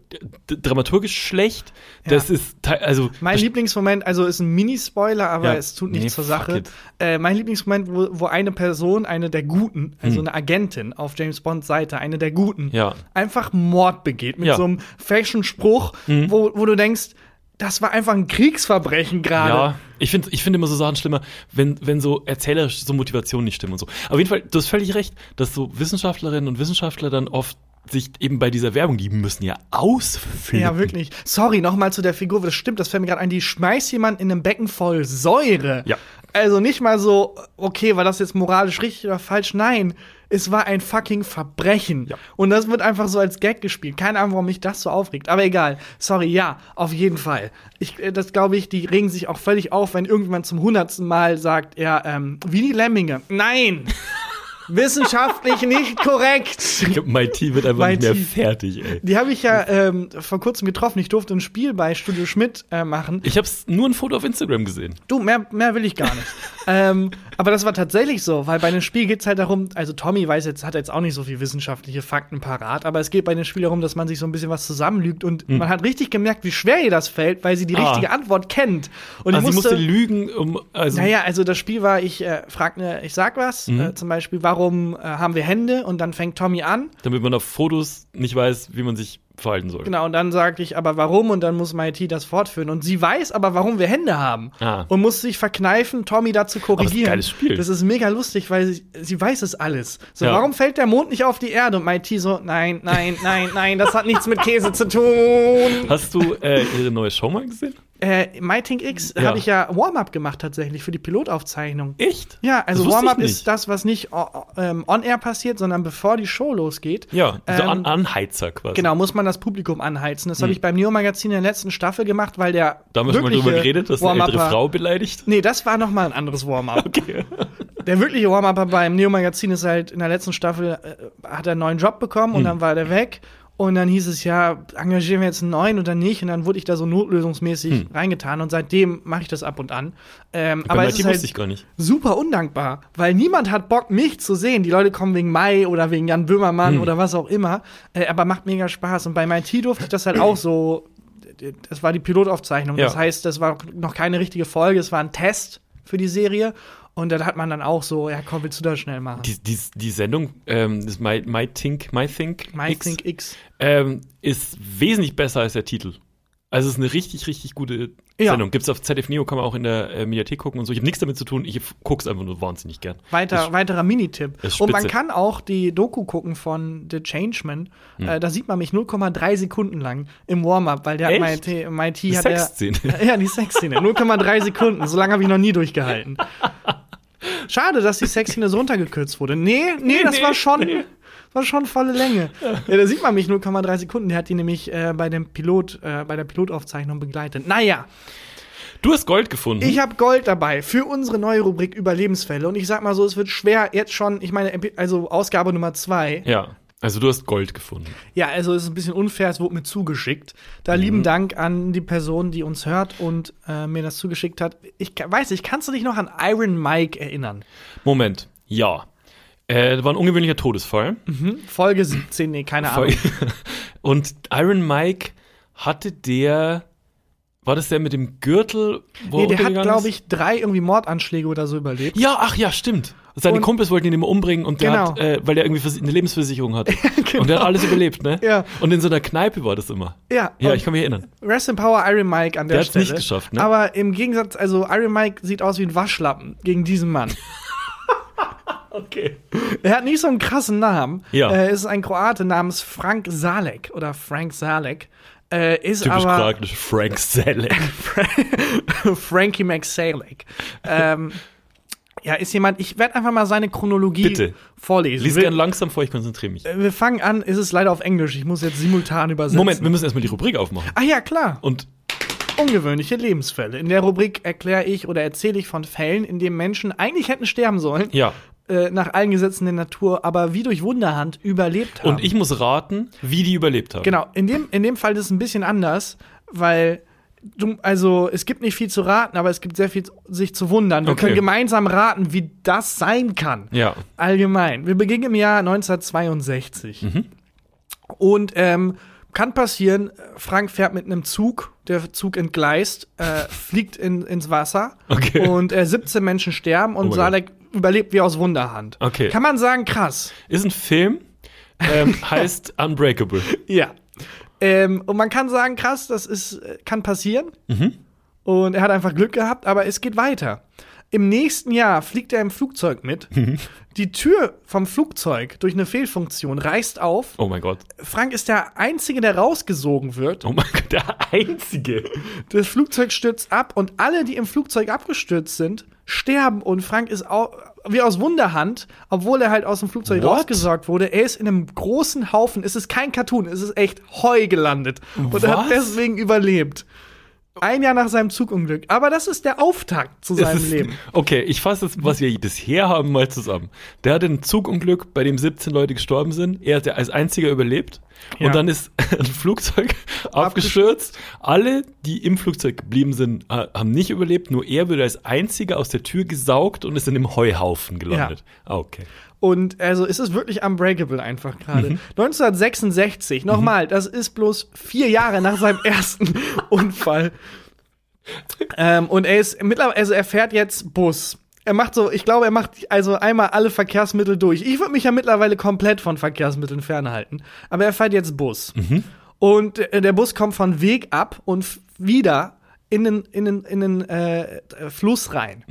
dramaturgisch schlecht. Das ist, also. Mein Lieblingsmoment, also ist ein Mini-Spoiler, aber Ja. es tut nichts Nee, zur Sache. Äh, mein Lieblingsmoment, wo, wo eine Person, eine der Guten, also Hm. eine Agentin auf James Bonds Seite, eine der Guten, Ja. einfach Mord begeht mit Ja. Hm. so einem fashion Spruch, wo, wo du denkst, das war einfach ein Kriegsverbrechen gerade. Ja, ich finde ich find immer so Sachen schlimmer, wenn, wenn so erzählerisch so Motivationen nicht stimmen und so. Auf jeden Fall, du hast völlig recht, dass so Wissenschaftlerinnen und Wissenschaftler dann oft sich eben bei dieser Werbung, die müssen ja ausflippen. Ja, wirklich. Sorry, nochmal zu der Figur, das stimmt, das fällt mir gerade ein, die schmeißt jemand in einem Becken voll Säure. Ja. Also nicht mal so, okay, war das jetzt moralisch richtig oder falsch? Nein, es war ein fucking Verbrechen. Ja. Und das wird einfach so als Gag gespielt. Keine Ahnung, warum mich das so aufregt. Aber egal. Sorry, ja, auf jeden Fall. Ich, äh, das glaube ich, die regen sich auch völlig auf, wenn irgendjemand zum hundertsten Mal sagt, ja, ähm, wie die Lemminge. Nein! Wissenschaftlich nicht korrekt. Ich glaube, mein Team wird einfach My nicht mehr Tea. fertig, ey. Die habe ich ja ähm, vor kurzem getroffen. Ich durfte ein Spiel bei Studio Schmidt äh, machen. Ich habe nur ein Foto auf Instagram gesehen. Du, mehr, mehr will ich gar nicht. ähm, aber das war tatsächlich so, weil bei dem Spiel geht es halt darum, also Tommy weiß jetzt, hat jetzt auch nicht so viel wissenschaftliche Fakten parat, aber es geht bei dem Spiel darum, dass man sich so ein bisschen was zusammenlügt und man hat richtig gemerkt, wie schwer ihr das fällt, weil sie die. Ah. richtige Antwort kennt. Und Also ich sie musste, musste lügen, um, also, naja, also das Spiel war, ich äh, frag ne, ich sag was, Mhm. äh, zum Beispiel, warum äh, haben wir Hände? Und dann fängt Tommy an damit man auf Fotos nicht weiß, wie man sich verhalten soll. Genau, und dann sagte ich, aber warum? Und dann muss MIT das fortführen. Und sie weiß aber, warum wir Hände haben. Ah. Und muss sich verkneifen, Tommy dazu das ist ein korrigieren. geiles Spiel. Das ist mega lustig, weil sie, sie weiß es alles. So, Ja. warum fällt der Mond nicht auf die Erde? Und MIT so, nein, nein, nein, nein, das hat nichts mit Käse zu tun. Hast du äh, ihre neue Show mal gesehen? Äh, MyThink X Ja. habe ich ja Warm-Up gemacht tatsächlich für die Pilotaufzeichnung. Echt? Ja, also Warm-Up ist das, was nicht ähm, on-air passiert, sondern bevor die Show losgeht. Ja, so Ähm, An Anheizer quasi. Genau, muss man das Publikum anheizen. Das habe ich beim Neo-Magazin in der letzten Staffel gemacht, weil der. Da haben wir schon mal drüber geredet, dass eine ältere Frau beleidigt. Nee, das war noch mal ein anderes Warm-up. Okay. Der wirkliche Warm-Upper beim Neo-Magazin ist halt in der letzten Staffel, äh, hat er einen neuen Job bekommen Hm. und dann war der weg. Und dann hieß es ja, engagieren wir jetzt einen neuen oder nicht? Und dann wurde ich da so notlösungsmäßig reingetan und seitdem mache ich das ab und an. Ähm, Hm. Bei aber es ist halt wusste ich gar nicht. super undankbar, weil niemand hat Bock, mich zu sehen. Die Leute kommen wegen Mai oder wegen Jan Böhmermann Hm. oder was auch immer. Äh, aber macht mega Spaß. Und bei MIT durfte ich das halt auch so. Das war die Pilotaufzeichnung. Ja. Das heißt, das war noch keine richtige Folge. Es war ein Test für die Serie. Und dann hat man dann auch so, ja, komm, willst du das schnell machen? Die, die, die Sendung, ähm, das My, My Think, My Think, My X, Think X. ähm, ist wesentlich besser als der Titel. Also es ist eine richtig, richtig gute Ja. Sendung. Gibt's auf ZDF Neo, kann man auch in der äh, Mediathek gucken und so. Ich habe nichts damit zu tun, ich guck's einfach nur wahnsinnig gern. Weiter, Ist- weiterer Minitipp. Und man kann auch die Doku gucken von The Changeman. Hm. Äh, da sieht man mich 0,3 Sekunden lang im Warm-up, weil der Echt? hat MIT, MIT Die hat der, Sexszene. Ja, die Sexszene. 0,3 Sekunden. So lange habe ich noch nie durchgehalten. Schade, dass die Sexszene so runtergekürzt wurde. Nee, nee, das nee, war schon. nee. War schon volle Länge. Ja, da sieht man mich 0,3 Sekunden. Der hat die nämlich äh, bei dem Pilot, äh, bei der Pilotaufzeichnung begleitet. Naja, Du hast Gold gefunden. ich habe Gold dabei für unsere neue Rubrik Überlebensfälle. Und ich sag mal so, es wird schwer jetzt schon, ich meine, also Ausgabe Nummer zwei. ja, also du hast Gold gefunden. Ja, also es ist ein bisschen unfair, es wurde mir zugeschickt. Da Mhm. lieben Dank an die Person, die uns hört und äh, mir das zugeschickt hat. Ich weiß nicht, kannst du dich noch an Iron Mike erinnern? Moment, ja. Äh, das war ein ungewöhnlicher Todesfall. Folge 17, nee, keine Ahnung. Und Iron Mike hatte der, war das der mit dem Gürtel? Wo Nee, er der hat, glaube ich, drei irgendwie Mordanschläge oder so überlebt. Ja, ach ja, stimmt. Seine Und- Kumpels wollten ihn immer umbringen und der Genau. hat, äh, weil der irgendwie eine Lebensversicherung hatte. Und der hat alles überlebt, ne? Ja. Und in so einer Kneipe war das immer. Ja, Ja, ich kann mich erinnern. Rest in Power Iron Mike an der, Der hat's Stelle. nicht geschafft, ne? Aber im Gegensatz, also Iron Mike sieht aus wie ein Waschlappen gegen diesen Mann. Okay. Er hat nicht so einen krassen Namen. Ja. Er ist ein Kroate namens Frank Salek oder Frank Salek. Äh, ist Typisch aber kroatisch Frank Selleck. Frankie McSalek. ähm, ja, ist jemand, ich werde einfach mal seine Chronologie Bitte. vorlesen. Lies gern langsam vor, ich konzentriere mich. wir fangen an, ist es leider auf Englisch. Ich muss jetzt simultan übersetzen. Moment, wir müssen erstmal die Rubrik aufmachen. Ah ja, klar. Und Ungewöhnliche Lebensfälle. In der Rubrik erkläre ich oder erzähle ich von Fällen, in denen Menschen eigentlich hätten sterben sollen, ja. äh, nach allen Gesetzen der Natur, aber wie durch Wunderhand überlebt haben. Und ich muss raten, wie die überlebt haben. Genau, in dem, in dem Fall ist es ein bisschen anders, weil also es gibt nicht viel zu raten, aber es gibt sehr viel sich zu wundern. Wir Okay. können gemeinsam raten, wie das sein kann. Ja. Allgemein. Wir beginnen im Jahr 1962. Mhm. Und ähm, kann passieren, Frank fährt mit einem Zug, der Zug entgleist, äh, fliegt in, ins Wasser Okay. und äh, 17 Menschen sterben und Oh Salek überlebt wie aus Wunderhand. Okay. Kann man sagen, krass. Ist ein Film, ähm, heißt Unbreakable. Ja. Ähm, und man kann sagen, krass, das ist, äh, kann passieren. Und er hat einfach Glück gehabt, aber es geht weiter. Im nächsten Jahr fliegt er im Flugzeug mit. Die Tür vom Flugzeug durch eine Fehlfunktion reißt auf. Oh mein Gott. Frank ist der Einzige, der rausgesogen wird. Oh mein Gott, der Einzige. Das Flugzeug stürzt ab und alle, die im Flugzeug abgestürzt sind, sterben und Frank ist au wie aus Wunderhand, obwohl er halt aus dem Flugzeug What? rausgesorgt wurde. Er ist in einem großen Haufen. Es ist kein Cartoon, es ist echt Heu gelandet. Und er hat Was? deswegen überlebt. Ein Jahr nach seinem Zugunglück. Aber das ist der Auftakt zu seinem ist, Leben. Okay, ich fasse jetzt, was wir bisher haben, mal zusammen. Der hatte ein Zugunglück, bei dem 17 Leute gestorben sind. Er hat ja als einziger überlebt. Ja. Und dann ist ein Flugzeug abgestürzt. Alle, die im Flugzeug geblieben sind, haben nicht überlebt. Nur er wurde als einziger aus der Tür gesaugt und ist in einem Heuhaufen gelandet. Ah, okay. Und also es ist wirklich unbreakable einfach gerade. Mhm. 1966, nochmal, das ist bloß vier Jahre nach seinem ersten Unfall. Ähm, und er ist mittlerweile, also er fährt jetzt Bus. Er macht so, ich glaube, er macht also einmal alle Verkehrsmittel durch. Ich würde mich ja mittlerweile komplett von Verkehrsmitteln fernhalten. Aber er fährt jetzt Bus. Und äh, der Bus kommt von Weg ab und wieder in den, in den, in den äh, Fluss rein.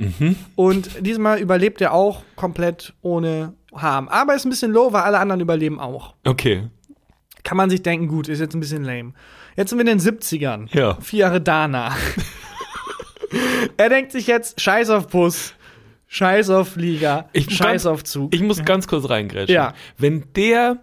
Und diesmal überlebt er auch komplett ohne Harm. Aber ist ein bisschen low, weil alle anderen überleben auch. Okay. Kann man sich denken, gut, ist jetzt ein bisschen lame. Jetzt sind wir in den 70ern. Ja. Vier Jahre danach. er denkt sich jetzt, scheiß auf Bus, scheiß auf Flieger, Ich- scheiß ganz- auf Zug. Ich muss ganz kurz reingrätschen. Ja. Wenn der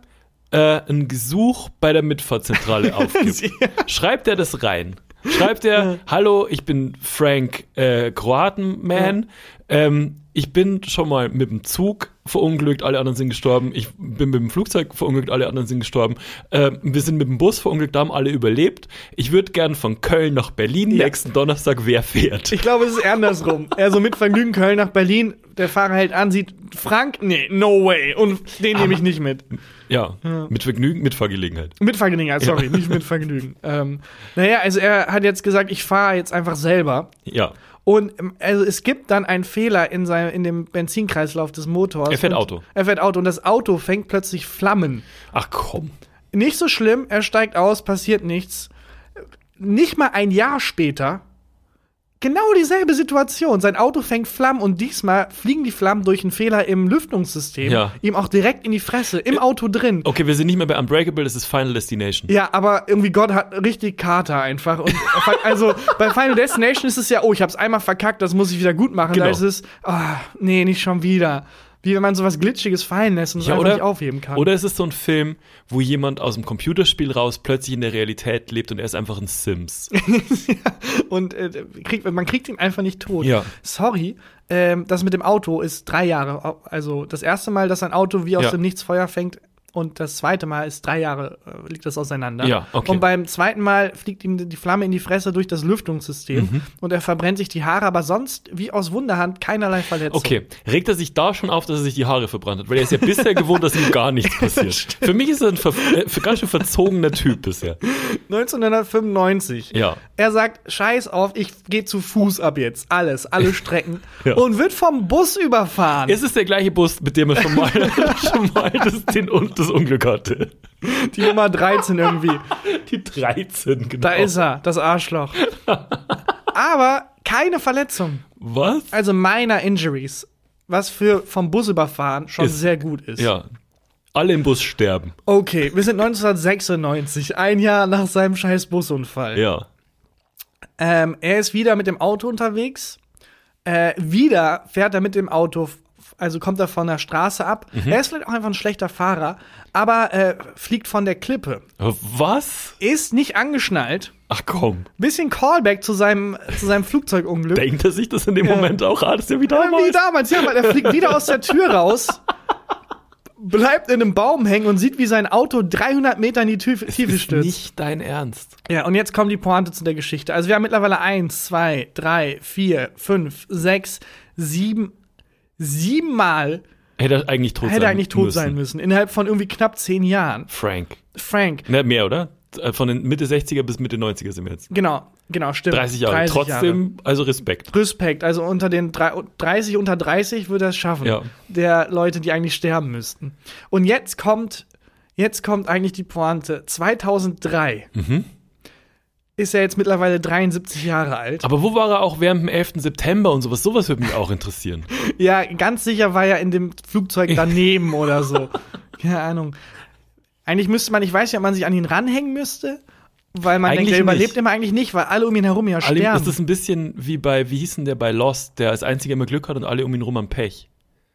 äh, ein Gesuch bei der Mitfahrzentrale aufgibt, schreibt er das rein. Schreibt er, hallo, ich bin Frank äh, Kroatenman. Ähm, ich bin schon mal mit dem Zug verunglückt, alle anderen sind gestorben. Ich bin mit dem Flugzeug verunglückt, alle anderen sind gestorben. Ähm, wir sind mit dem Bus verunglückt, da haben alle überlebt. Ich würde gern von Köln nach Berlin Ja. nächsten Donnerstag, wer fährt? Ich glaube, es ist andersrum. Er so mit Vergnügen Köln nach Berlin, der Fahrer hält an, sieht Frank, nee, no way. Und den nehme ich nicht mit. ja, mit Vergnügen, mit Fahrgelegenheit. Mit Vergnügen, sorry, nicht mit Vergnügen. Ähm, naja, also er hat jetzt gesagt, ich fahre jetzt einfach selber. Ja. Und ähm, also es gibt dann einen Fehler in, seinem, in dem Benzinkreislauf des Motors. Er fährt Auto. Er fährt Auto und das Auto fängt plötzlich Flammen. Ach komm. Nicht so schlimm, er steigt aus, passiert nichts. Nicht mal ein Jahr später, genau dieselbe Situation. Sein Auto fängt Flammen und diesmal fliegen die Flammen durch einen Fehler im Lüftungssystem Ja. ihm auch direkt in die Fresse, im Auto drin. Okay, wir sind nicht mehr bei Unbreakable, das ist Final Destination. Ja, aber irgendwie Gott hat richtig Kater einfach. Und also bei Final Destination ist es ja, oh, ich hab's einmal verkackt, das muss ich wieder gut machen. Da Genau. ist es, ah, nee, nicht schon wieder. Wie wenn man sowas Glitschiges fallen lässt und es Ja, oder, nicht aufheben kann. oder ist es so ein Film, wo jemand aus dem Computerspiel raus plötzlich in der Realität lebt und er ist einfach ein Sims? und äh, kriegt, man kriegt ihn einfach nicht tot. Ja. Sorry, ähm, das mit dem Auto ist drei Jahre. Also das erste Mal, dass ein Auto wie aus Ja. dem Nichts Feuer fängt. Und das zweite Mal ist drei Jahre, äh, liegt das auseinander. Ja, okay. Und beim zweiten Mal fliegt ihm die Flamme in die Fresse durch das Lüftungssystem Mhm. und er verbrennt sich die Haare, aber sonst, wie aus Wunderhand, keinerlei Verletzung. Okay, regt er sich da schon auf, dass er sich die Haare verbrannt hat? Weil er ist ja bisher gewohnt, dass ihm gar nichts passiert. Für mich ist er ein ver äh, ganz schön verzogener Typ bisher. 1995. Ja. Er sagt, scheiß auf, ich gehe zu Fuß ab jetzt. Alles, alle Strecken. Ja. Und wird vom Bus überfahren. Es ist der gleiche Bus, mit dem er schon mal, schon mal das, den, das Unglück hatte. die Nummer 13 irgendwie. Die 13, genau. Da ist er, das Arschloch. Aber keine Verletzung. Was? Also minor Injuries. Was für vom Bus überfahren schon Ist- sehr gut ist. Ja. Alle im Bus sterben. Okay, wir sind 1996, ein Jahr nach seinem scheiß Busunfall. Ja. Ähm, er ist wieder mit dem Auto unterwegs. Äh, wieder fährt er mit dem Auto, also kommt er von der Straße ab. Mhm. Er ist vielleicht auch einfach ein schlechter Fahrer, aber äh, fliegt von der Klippe. Was? Ist nicht angeschnallt. Ach komm. Bisschen Callback zu seinem, zu seinem Flugzeugunglück. Denkt er sich das in dem Moment auch? Ah, das ist ja wie damals. Wie damals, ja, weil er fliegt wieder aus der Tür raus. bleibt in einem Baum hängen und sieht, wie sein Auto 300 Meter in die Tiefe, Tiefe ist stürzt. nicht dein Ernst. Ja, und jetzt kommt die Pointe zu der Geschichte. Also wir haben mittlerweile eins, zwei, drei, vier, fünf, sechs, sieben, siebenmal Hätte er eigentlich tot hätte sein eigentlich tot müssen. sein müssen. Innerhalb von irgendwie knapp zehn Jahren. Frank. Frank, Ne, mehr, oder? Äh, Von den Mitte 60er bis Mitte 90er sind wir jetzt. genau, genau, stimmt. 30 Jahre. Trotzdem, also Respekt. Respekt. Also unter den drei- 30 unter 30 würde er es schaffen. Ja. Der Leute, die eigentlich sterben müssten. Und jetzt kommt, jetzt kommt eigentlich die Pointe. 2003 Mhm. Ist er jetzt mittlerweile 73 Jahre alt. Aber wo war er auch während dem 11. September und sowas? Sowas würde mich auch interessieren. Ja, ganz sicher war er in dem Flugzeug daneben oder so. Keine Ahnung. Eigentlich müsste man, ich weiß ja, ob man sich an ihn ranhängen müsste, weil man Eigentlich denkt, er überlebt nicht. immer eigentlich nicht, weil alle um ihn herum ja Alle, sterben. ist das ein bisschen wie bei, wie hieß denn der bei Lost, der als einziger immer Glück hat und alle um ihn rum haben Pech?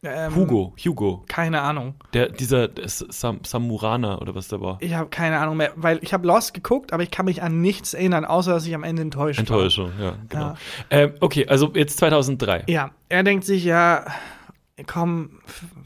Ähm, Hugo, Hugo. Keine Ahnung. Der, dieser Sam, Samurana oder was der war. Ich habe keine Ahnung mehr, weil ich habe Lost geguckt, aber ich kann mich an nichts erinnern, außer dass ich am Ende enttäuscht war. Enttäuschung, ja, genau. Ja. Ähm, okay, also jetzt 2003. Ja, er denkt sich, ja, komm,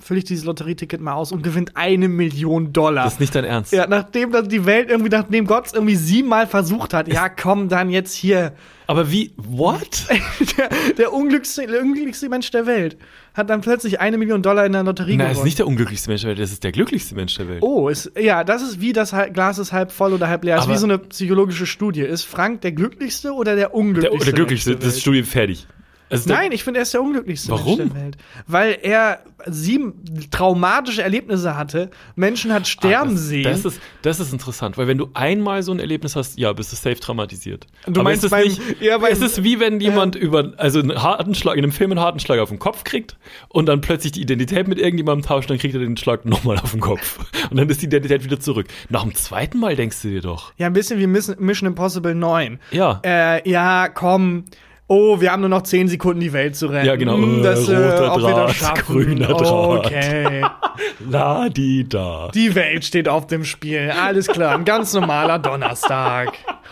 fülle ich dieses Lotterieticket mal aus und gewinnt eine Million Dollar. Das ist nicht dein Ernst. ja, nachdem dann die Welt irgendwie, nachdem Gott es irgendwie siebenmal versucht hat, ja, komm dann jetzt hier. Aber wie, what? Der, der, unglücklichste, der unglücklichste Mensch der Welt hat dann plötzlich eine Million Dollar in der Lotterie Nein, das ist gewonnen. nicht der unglücklichste Mensch der Welt, das ist der glücklichste Mensch der Welt. Oh, ist, ja, das ist wie das Glas ist halb voll oder halb leer. Das ist wie so eine psychologische Studie. Ist Frank der glücklichste oder der der, unglücklichste? der glücklichste, Mensch der das Welt? Studium fertig. Also Nein, ich finde, er ist der unglücklichste Warum? Mensch der Welt. Weil er sieben traumatische Erlebnisse hatte. Menschen hat sterben Ah, das, sehen. Das ist, das ist interessant, weil wenn du einmal so ein Erlebnis hast, ja, bist du safe traumatisiert. Du meinst es ist beim- nicht, ja, beim- es ist wie wenn jemand über, also einen harten Schlag, in einem Film einen harten Schlag auf den Kopf kriegt und dann plötzlich die Identität mit irgendjemandem tauscht, dann kriegt er den Schlag nochmal auf den Kopf. Und dann ist die Identität wieder zurück. Nach dem zweiten Mal denkst du dir doch, ja, ein bisschen wie Miss- Mission Impossible 9. ja, Äh, ja, komm. Oh, wir haben nur noch zehn Sekunden, die Welt zu retten. Ja, genau. Hm, das, Äh, roter ob wir Draht, das schaffen. grüner Draht. Okay. la di da. Die Welt steht auf dem Spiel. Alles klar. Ein ganz normaler Donnerstag.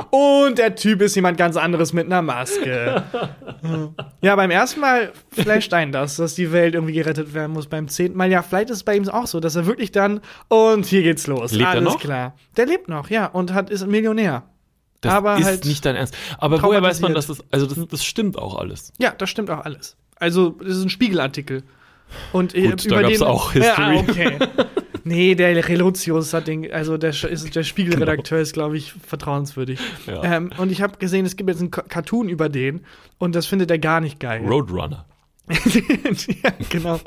Und der Typ ist jemand ganz anderes mit einer Maske. Ja, beim ersten Mal flasht ein das, dass die Welt irgendwie gerettet werden muss. Beim zehnten Mal, ja, vielleicht ist es bei ihm auch so, dass er wirklich dann, und hier geht's los. Lebt er Alles klar. Der lebt noch, ja, und hat, ist ein Millionär. Das aber ist halt nicht dein Ernst. Aber woher weiß man, dass das, also das, das stimmt auch alles. Ja, das stimmt auch alles. Also, das ist ein Spiegelartikel. Und Gut, da gab's auch History. Ja, okay. nee, der Relotius hat den, also der, ist, der Spiegelredakteur ist, glaube ich, vertrauenswürdig. Ja. Ähm, und ich habe gesehen, es gibt jetzt einen Ca- Cartoon über den und das findet er gar nicht geil. Roadrunner. ja, genau.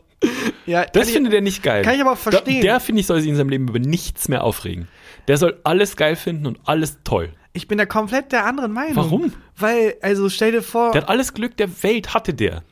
Ja, Das ich- findet er nicht geil. kann ich aber auch verstehen. Da, der, finde ich, soll sich in seinem Leben über nichts mehr aufregen. Der soll alles geil finden und alles toll. Ich bin da komplett der anderen Meinung. Warum? Weil, also stell dir vor, Der hat alles Glück der Welt, hatte der.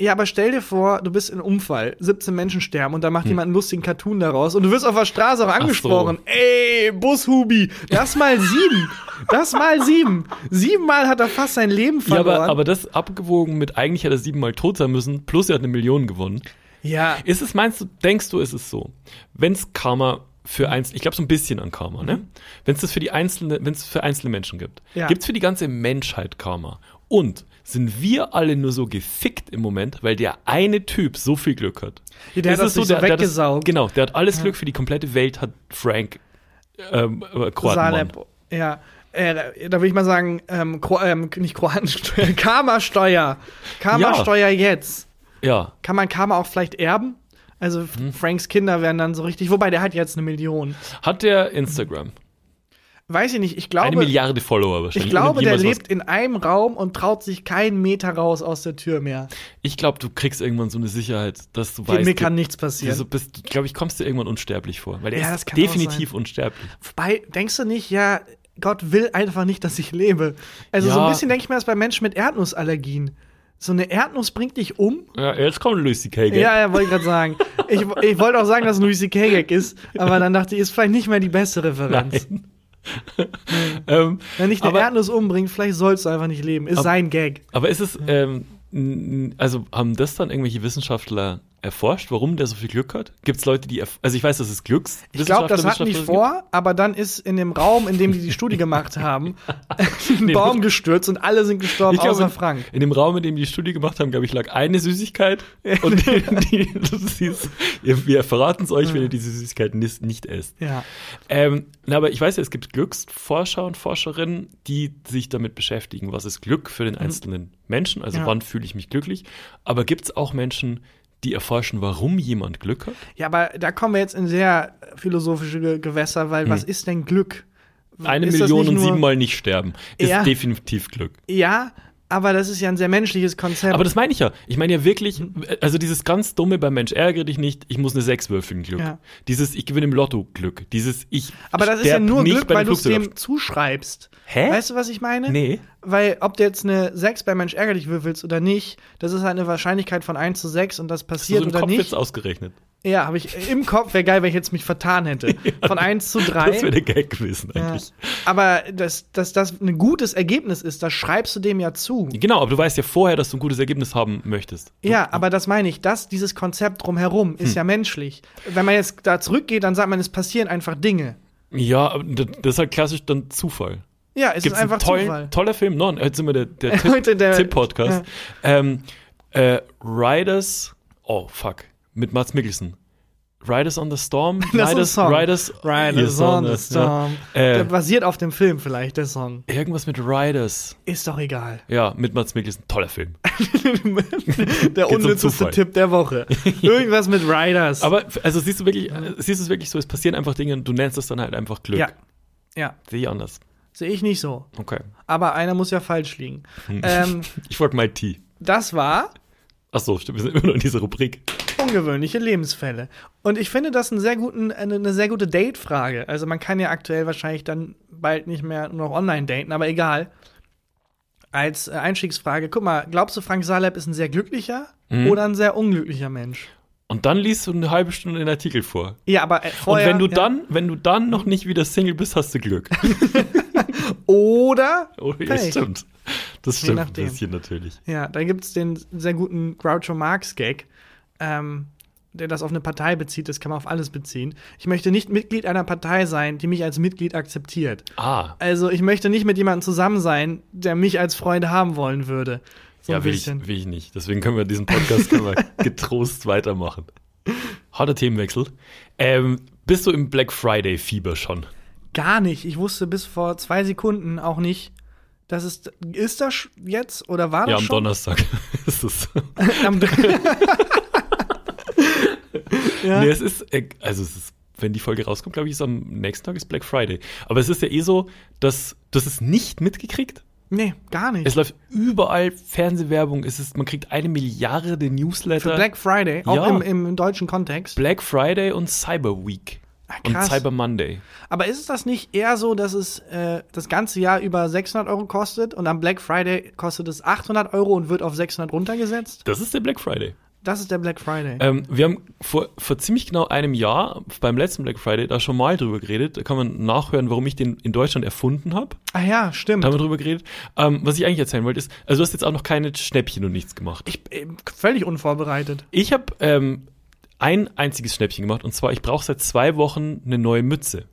Ja, aber stell dir vor, du bist in einem Unfall, 17 Menschen sterben und da Hm. macht jemand einen lustigen Cartoon daraus und du wirst auf der Straße auch angesprochen. Ey, Bushubi, das mal sieben. Das mal sieben. Siebenmal hat er fast sein Leben Ja, verloren. aber, aber das abgewogen mit, eigentlich hätte er siebenmal tot sein müssen, plus er hat eine Million gewonnen. ja, Ist es, meinst du, denkst du, ist es so? Wenn es Karma für einzelne, ich glaube so ein bisschen an Karma, ne? Wenn es das für die einzelne, wenn es für einzelne Menschen gibt, Ja. gibt es für die ganze Menschheit Karma. Und sind wir alle nur so gefickt im Moment, weil der eine Typ so viel Glück hat? Ja, der Ist hat das sich so der- der hat das- weggesaugt. Genau, der hat alles Glück für die komplette Welt, hat Frank ähm, äh, Kroatenmann. Ja. Äh, da würde ich mal sagen, ähm, Kro ähm, nicht Kroatensteuer, Karma-Steuer. Karma-Steuer jetzt. Ja, Kann man Karma auch vielleicht erben? Also Hm. Franks Kinder werden dann so richtig, wobei der hat jetzt eine Million. hat der Instagram. Weiß ich nicht, ich glaube. Eine Milliarde Follower wahrscheinlich. Ich glaube, der lebt in einem Raum und traut sich keinen Meter raus aus der Tür mehr. Ich glaube, du kriegst irgendwann so eine Sicherheit, dass du Mir weißt, kann du- nichts passieren. so bist, glaube ich, kommst du irgendwann unsterblich vor, weil der Ja, ist definitiv unsterblich. Wobei, denkst du nicht, ja, Gott will einfach nicht, dass ich lebe. Also so Ja. ein bisschen denke ich mir das bei Menschen mit Erdnussallergien. So eine Erdnuss bringt dich um? Ja, jetzt kommt Lucy K. gell? Ja, ja, wollte ich gerade sagen. Ich, ich wollte auch sagen, dass es ein Louis C.K. Gag ist, aber dann dachte ich, ist vielleicht nicht mehr die beste Referenz. Nein. ähm, Wenn dich eine Aber- Erdnuss umbringt, vielleicht sollst du einfach nicht leben. Ist Aber- sein Gag. aber ist es, ähm, also haben das dann irgendwelche Wissenschaftler erforscht, warum der so viel Glück hat? Gibt es Leute, die, also ich weiß, das ist Glücks. Ich glaube, das hatten die vor, aber dann ist in dem Raum, in dem die die Studie gemacht haben, ein Nee, Baum gestürzt und alle sind gestorben, Ich glaube, außer Frank. In dem Raum, in dem die die Studie gemacht haben, glaube ich, lag eine Süßigkeit. Und die, die, ist, wir verraten es euch, wenn ihr diese Süßigkeit nicht, nicht esst. Ja. Ähm, na, aber ich weiß ja, es gibt Glücksforscher und Forscherinnen, die sich damit beschäftigen, was ist Glück für den einzelnen Menschen, also Ja. wann fühle ich mich glücklich. Aber gibt es auch Menschen, die erforschen, warum jemand Glück hat? ja, aber da kommen wir jetzt in sehr philosophische Ge- Gewässer, weil was ist denn Glück? Eine Ist Million und siebenmal nicht sterben ist Ja. definitiv Glück. Ja, aber das ist ja ein sehr menschliches Konzept. Aber das meine ich ja. Ich meine ja wirklich, also dieses ganz dumme beim Mensch, ärgere dich nicht, ich muss eine 6 würfeln Glück. Ja. Dieses, ich gewinne im Lotto Glück. Dieses, ich Aber das ist ja nur Glück, weil du es dem zuschreibst. Hä? Weißt du, was ich meine? Nee. Weil ob du jetzt eine 6 bei Mensch ärgerlich würfelst oder nicht, das ist halt eine Wahrscheinlichkeit von 1 zu 6 und das So passiert im oder Kopf nicht. jetzt ausgerechnet. Ja, habe ich im Kopf, wäre geil, wenn ich jetzt mich vertan hätte. Von 1 zu 3. Das wäre der Gag gewesen ja. eigentlich. Aber dass, dass das ein gutes Ergebnis ist, das schreibst du dem ja zu. Genau, aber du weißt ja vorher, dass du ein gutes Ergebnis haben möchtest. Ja, aber das meine ich, das, dieses Konzept drumherum Hm. ist ja menschlich. Wenn man jetzt da zurückgeht, dann sagt man, es passieren einfach Dinge. Ja, aber das ist halt klassisch dann Zufall. Ja, es Gibt ist einfach tollen, Zufall. toller Film? No, jetzt sind wir der, der Tipp- Heute der- Tipp-Podcast. ähm, äh, Riders, oh fuck, mit Mats Mikkelsen. Riders on the Storm? Das ist ein Riders, Song. Riders, Riders Ja, on the ja. Storm. Äh, Der basiert auf dem Film vielleicht, der Song. Irgendwas mit Riders. Ist doch egal. Ja, mit Mats Mikkelsen. Toller Film. der unnützeste. Tipp der Woche. Irgendwas mit Riders. Aber also siehst du wirklich, siehst du es wirklich so, es passieren einfach Dinge und du nennst es dann halt einfach Glück. ja. Ja, Sehe ich anders. sehe ich nicht so. Okay. Aber einer muss ja falsch liegen. ähm, Ich folge mal T. das war Achso, stimmt, wir sind immer noch in dieser Rubrik. ungewöhnliche Lebensfälle. Und ich finde das einen sehr guten, eine, eine sehr gute Date-Frage. Also man kann ja aktuell wahrscheinlich dann bald nicht mehr nur noch online daten, aber egal. Als äh, Einstiegsfrage, guck mal, glaubst du, Frank Saleb ist ein sehr glücklicher Mhm. oder ein sehr unglücklicher Mensch? Und dann liest du eine halbe Stunde den Artikel vor. Ja, aber äh, Und vorher, wenn du ja. dann, wenn du dann noch nicht wieder Single bist, hast du Glück. Oder Oh, ja, stimmt. Das stimmt ein bisschen natürlich. Ja, da gibt es den sehr guten Groucho Marx-Gag, ähm, der das auf eine Partei bezieht. Das kann man auf alles beziehen. Ich möchte nicht Mitglied einer Partei sein, die mich als Mitglied akzeptiert. Ah, Also, ich möchte nicht mit jemandem zusammen sein, der mich als Freund haben wollen würde. So ja, will ich, will ich nicht. Deswegen können wir diesen Podcast können wir getrost weitermachen. Harter Themenwechsel. Ähm, bist du im Black Friday-Fieber schon? Gar nicht. Ich wusste bis vor zwei Sekunden auch nicht, dass es. Ist das jetzt oder war das Ja, am schon? Donnerstag ist es. Am ja. Nee, es ist, äh, also es ist, wenn die Folge rauskommt, glaube ich, ist am nächsten Tag ist Black Friday. Aber es ist ja eh so, dass du es nicht mitgekriegt. Nee, gar nicht. Es läuft überall Fernsehwerbung. Es ist, man kriegt eine Milliarde Newsletter. Für Black Friday, auch Ja. im, im deutschen Kontext. Black Friday und Cyber Week. Ah, und. Cyber Monday. Aber ist es das nicht eher so, dass es äh, das ganze Jahr über 600 Euro kostet und am Black Friday kostet es 800 Euro und wird auf 600 runtergesetzt? Das ist der Black Friday. Das ist der Black Friday. Ähm, wir haben vor, vor ziemlich genau einem Jahr beim letzten Black Friday da schon mal drüber geredet. Da kann man nachhören, warum ich den in Deutschland erfunden habe. ah ja, stimmt. Da haben wir drüber geredet. Ähm, was ich eigentlich erzählen wollte, ist, also du hast jetzt auch noch keine Schnäppchen und nichts gemacht. Ich äh, völlig unvorbereitet. Ich habe ähm, ein einziges Schnäppchen gemacht und zwar, ich brauche seit zwei Wochen eine neue Mütze.